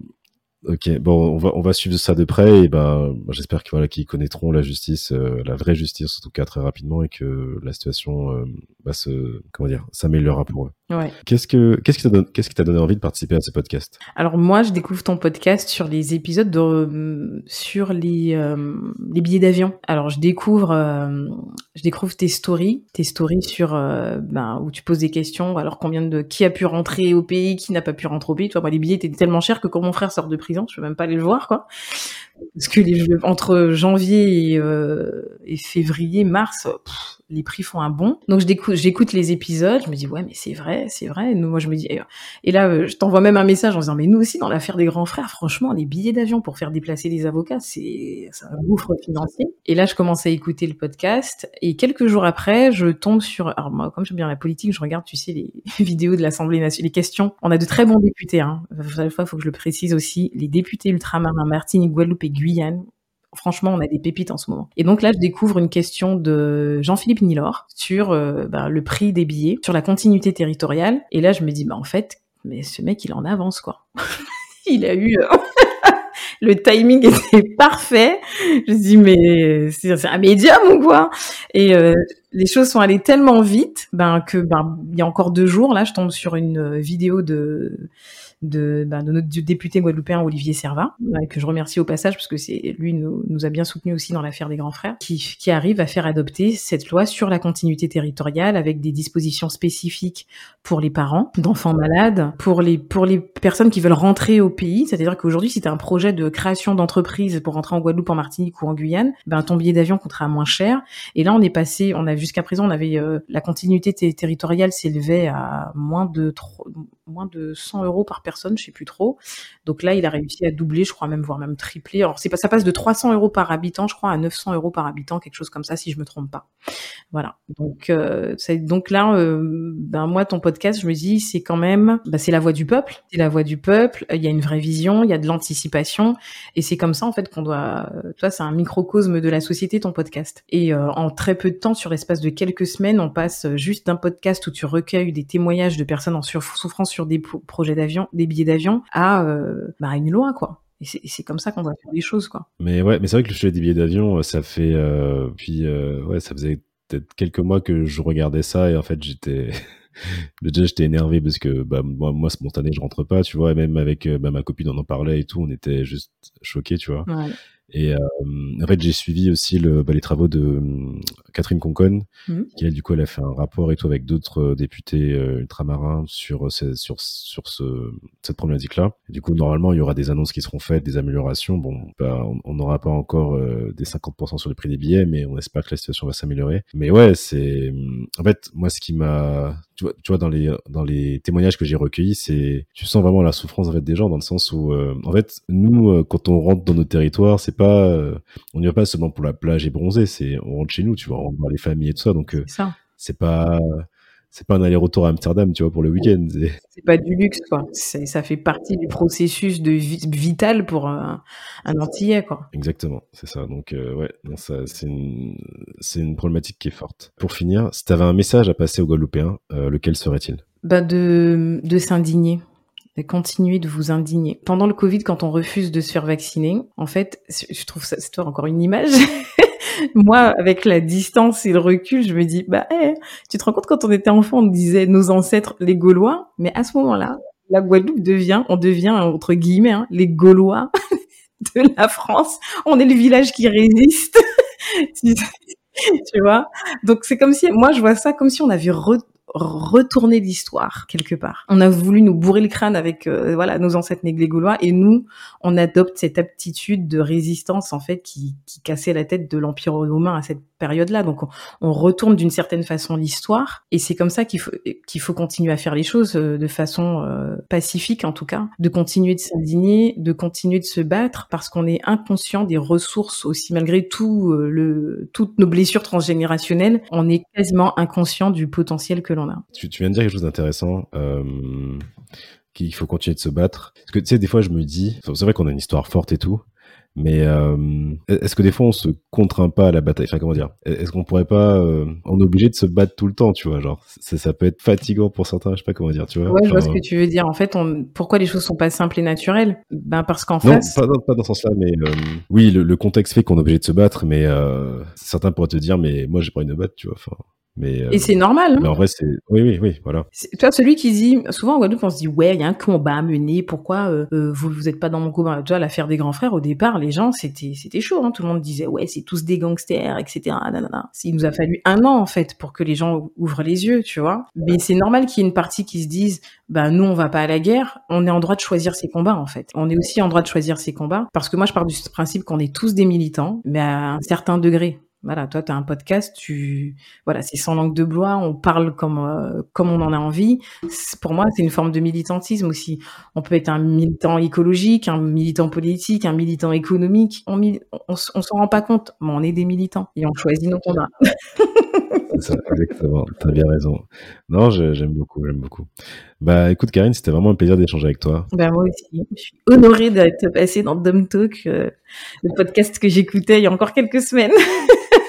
Ok, bon, on va on va suivre ça de près et ben j'espère que voilà qu'ils connaîtront la justice, euh, la vraie justice en tout cas très rapidement et que la situation euh, va se comment dire s'améliorera pour eux. Ouais. Qu'est-ce que qu'est-ce qui t'a donné qu'est-ce qui t'a donné envie de participer à ce podcast? Alors moi, je découvre ton podcast sur les épisodes de sur les euh, les billets d'avion. Alors je découvre euh, je découvre tes stories, tes stories sur ben où tu poses des questions. Alors combien de qui a pu rentrer au pays, qui n'a pas pu rentrer au pays. Tu vois, moi les billets étaient tellement chers que quand mon frère sort de prison, je peux même pas aller le voir quoi. Parce que entre janvier et, euh, février, mars, les prix font un bond. Donc j'écoute les épisodes, je me dis ouais mais c'est vrai, c'est vrai. Nous, moi je me dis et là euh, je t'envoie même un message en disant mais nous aussi dans l'affaire des grands frères, franchement les billets d'avion pour faire déplacer les avocats, c'est un gouffre financier. Et là je commence à écouter le podcast et quelques jours après je tombe sur alors moi comme j'aime bien la politique, je regarde tu sais les vidéos de l'Assemblée nationale, les questions. On a de très bons députés. Hein. Fois, faut que je le précise aussi, les députés ultramarins Martinique, Guadeloupe et Guyane franchement, on a des pépites en ce moment. Et donc là, je découvre une question de Jean-Philippe Nilor sur euh, bah, le prix des billets, sur la continuité territoriale. Et là, je me dis, bah en fait, mais ce mec, il en avance quoi. il a eu euh, le timing était parfait. Je dis mais c'est un médium ou quoi? Et euh, les choses sont allées tellement vite, ben que ben il y a encore deux jours là, je tombe sur une vidéo de de, ben, de notre député guadeloupéen Olivier Servin, que je remercie au passage parce que c'est lui nous, nous a bien soutenu aussi dans l'affaire des grands frères, qui, qui arrive à faire adopter cette loi sur la continuité territoriale avec des dispositions spécifiques pour les parents d'enfants malades, pour les pour les personnes qui veulent rentrer au pays, c'est-à-dire qu'aujourd'hui si tu as un projet de création d'entreprise pour rentrer en Guadeloupe, en Martinique ou en Guyane, ben ton billet d'avion coûtera moins cher. Et là on est passé, on a jusqu'à présent on avait euh, la continuité territoriale s'élevait à moins de 3, moins de 100 euros par personne, je sais plus trop. Donc là, il a réussi à doubler, je crois même, voire même tripler. Alors c'est ça passe de 300 euros par habitant, je crois, à 900 euros par habitant, quelque chose comme ça, si je me trompe pas. Voilà. Donc, euh, donc là, euh, ben moi, ton podcast, je me dis, c'est quand même, ben, c'est la voix du peuple, c'est la voix du peuple. Il y a une vraie vision, il y a de l'anticipation, et c'est comme ça en fait qu'on doit. Toi, c'est un microcosme de la société, ton podcast. Et euh, en très peu de temps, sur l'espace de quelques semaines, on passe juste d'un podcast où tu recueilles des témoignages de personnes en souffrance sur des projets d'avion, des billets d'avion, à euh, bah, une loi, quoi. Et c'est comme ça qu'on va faire les choses, quoi. Mais ouais, mais c'est vrai que le sujet des billets d'avion, euh, ça fait, euh, puis euh, ouais, ça faisait peut-être quelques mois que je regardais ça et en fait j'étais déjà j'étais énervé parce que bah moi, moi spontané je rentre pas tu vois et même avec bah, ma copine on en parlait et tout on était juste choqués tu vois ouais. Et euh, en fait, j'ai suivi aussi le, bah, les travaux de euh, Catherine Concon, mmh. qui elle, du coup, elle a fait un rapport et tout avec d'autres euh, députés euh, ultramarins sur sur sur ce, cette problématique-là. Du coup, normalement, il y aura des annonces qui seront faites, des améliorations. Bon, bah, on n'aura pas encore euh, des 50% sur le prix des billets, mais on espère que la situation va s'améliorer. Mais ouais, c'est en fait moi ce qui m'a tu vois, tu vois dans les dans les témoignages que j'ai recueillis, c'est tu sens vraiment la souffrance en fait des gens dans le sens où euh, en fait nous quand on rentre dans nos territoires, c'est pas euh, on n'y va pas seulement pour la plage et bronzer, c'est on rentre chez nous, tu vois, on rentre voir les familles et tout ça, donc euh, c'est pas c'est pas un aller-retour à Amsterdam, tu vois, pour le week-end. C'est pas du luxe, quoi. Ça fait partie du processus de vie, vital pour un, un Antillais, quoi. Exactement, c'est ça. Donc, euh, ouais, c'est une, problématique qui est forte. Pour finir, si tu avais un message à passer aux Guadeloupéens, euh, lequel serait-il? Bah de, de s'indigner continuer de vous indigner. Pendant le Covid, quand on refuse de se faire vacciner, en fait, je trouve ça, c'est encore une image. Moi, avec la distance et le recul, je me dis, bah, hey, tu te rends compte quand on était enfant, on disait nos ancêtres, les Gaulois, mais à ce moment-là, la Guadeloupe devient, on devient, entre guillemets, hein, les Gaulois de la France. On est le village qui résiste. tu vois? Donc c'est comme si, moi je vois ça comme si on avait re retourner l'histoire quelque part. On a voulu nous bourrer le crâne avec euh, voilà nos ancêtres négligés gaulois et nous on adopte cette aptitude de résistance en fait qui, qui cassait la tête de l'empire romain à cette période-là. Donc on, retourne d'une certaine façon l'histoire et c'est comme ça qu'il faut qu'il faut continuer à faire les choses euh, de façon euh, pacifique en tout cas, de continuer de s'indigner, de continuer de se battre parce qu'on est inconscient des ressources aussi malgré tout le toutes nos blessures transgénérationnelles, on est quasiment inconscient du potentiel que l'on on a. Tu, viens de dire quelque chose d'intéressant. Euh, qu'il faut continuer de se battre. Parce que tu sais, des fois, je me dis, c'est vrai qu'on a une histoire forte et tout, mais euh, est-ce que des fois on se contraint pas à la bataille? Enfin comment dire? Est-ce qu'on pourrait pas euh, On est obligé de se battre tout le temps, tu vois? Genre ça, ça, peut être fatigant pour certains. Je sais pas comment dire, tu vois? Ouais, je vois ce que tu veux dire. En fait, on... pourquoi les choses sont pas simples et naturelles? Ben parce qu'en face. Non, pas, pas, dans ce sens-là, mais euh, oui, le, le, contexte fait qu'on est obligé de se battre, mais euh, certains pourraient te dire, mais moi j'ai pas envie de me battre, tu vois. Enfin, mais, euh, et c'est normal. Hein mais en vrai, c'est. Oui, oui, oui, voilà. Toi, celui qui dit. Souvent en Guadeloupe, on se dit, ouais, il y a un combat à mener, pourquoi euh, euh, vous vous êtes pas dans mon combat? Tu vois, l'affaire des grands frères, au départ, les gens, c'était c'était chaud. Hein tout le monde disait, ouais, c'est tous des gangsters, etc. Nanana. Il nous a fallu un an, en fait, pour que les gens ouvrent les yeux, tu vois. Mais c'est normal qu'il y ait une partie qui se dise, bah, nous, on va pas à la guerre. On est en droit de choisir ses combats, en fait. On est aussi en droit de choisir ses combats. Parce que moi, je pars du principe qu'on est tous des militants, mais à un certain degré. Voilà, toi, tu as un podcast, tu voilà, c'est sans langue de bois, on parle comme euh, comme on en a envie. Pour moi, c'est une forme de militantisme aussi. On peut être un militant écologique, un militant politique, un militant économique. On on, on s'en rend pas compte, mais on est des militants et on choisit nos combats. ça, exactement. T'as bien raison. Non, j'aime beaucoup, j'aime beaucoup. Bah, écoute, Karine, c'était vraiment un plaisir d'échanger avec toi. Bah, moi aussi. Je suis honorée d'être passée dans Dom Talk, euh, le podcast que j'écoutais il y a encore quelques semaines.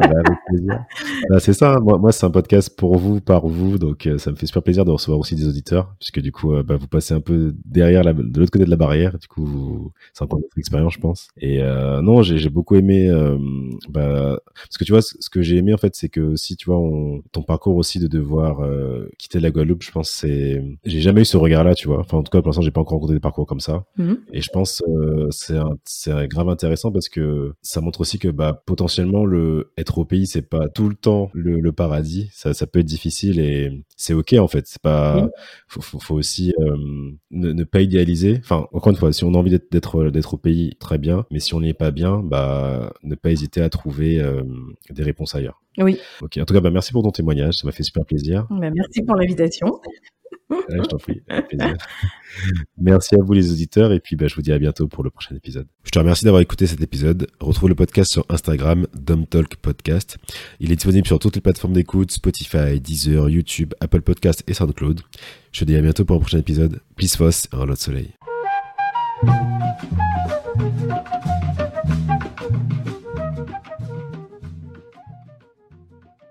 avec plaisir. Bah, c'est ça. Hein. Moi, moi c'est un podcast pour vous, par vous. Donc, euh, ça me fait super plaisir de recevoir aussi des auditeurs, puisque du coup, euh, bah, vous passez un peu derrière, la, de l'autre côté de la barrière. Du coup, c'est encore notre expérience, je pense. Et euh, non, j'ai, beaucoup aimé. Bah, parce que tu vois, ce, que j'ai aimé en fait, c'est que si tu vois, on, ton parcours aussi de devoir quitter la Guadeloupe, je pense, c'est, j'ai jamais eu ce regard-là, tu vois. Enfin, en tout cas, pour l'instant, j'ai pas encore rencontré des parcours comme ça. Mmh. Et je pense, c'est, c'est grave intéressant parce que ça montre aussi que bah, potentiellement le être au pays, c'est pas tout le temps le, le paradis. Ça, ça, peut être difficile et c'est ok en fait. C'est pas, faut, faut, faut, aussi euh, ne, ne, pas idéaliser. Enfin, encore une fois, si on a envie d'être d'être au pays, très bien. Mais si on n'y est pas bien, bah ne pas hésiter à trouver euh, des réponses ailleurs. Oui. Ok. En tout cas, bah, merci pour ton témoignage. Ça m'a fait super plaisir. Bah, merci pour l'invitation plaisir. Merci à vous les auditeurs et puis bah, je vous dis à bientôt pour le prochain épisode. Je te remercie d'avoir écouté cet épisode. Retrouve le podcast sur Instagram, Talk Podcast. Il est disponible sur toutes les plateformes d'écoute, Spotify, Deezer, YouTube, Apple Podcast et SoundCloud. Je te dis à bientôt pour un prochain épisode. Peace, Foss un lot de soleil.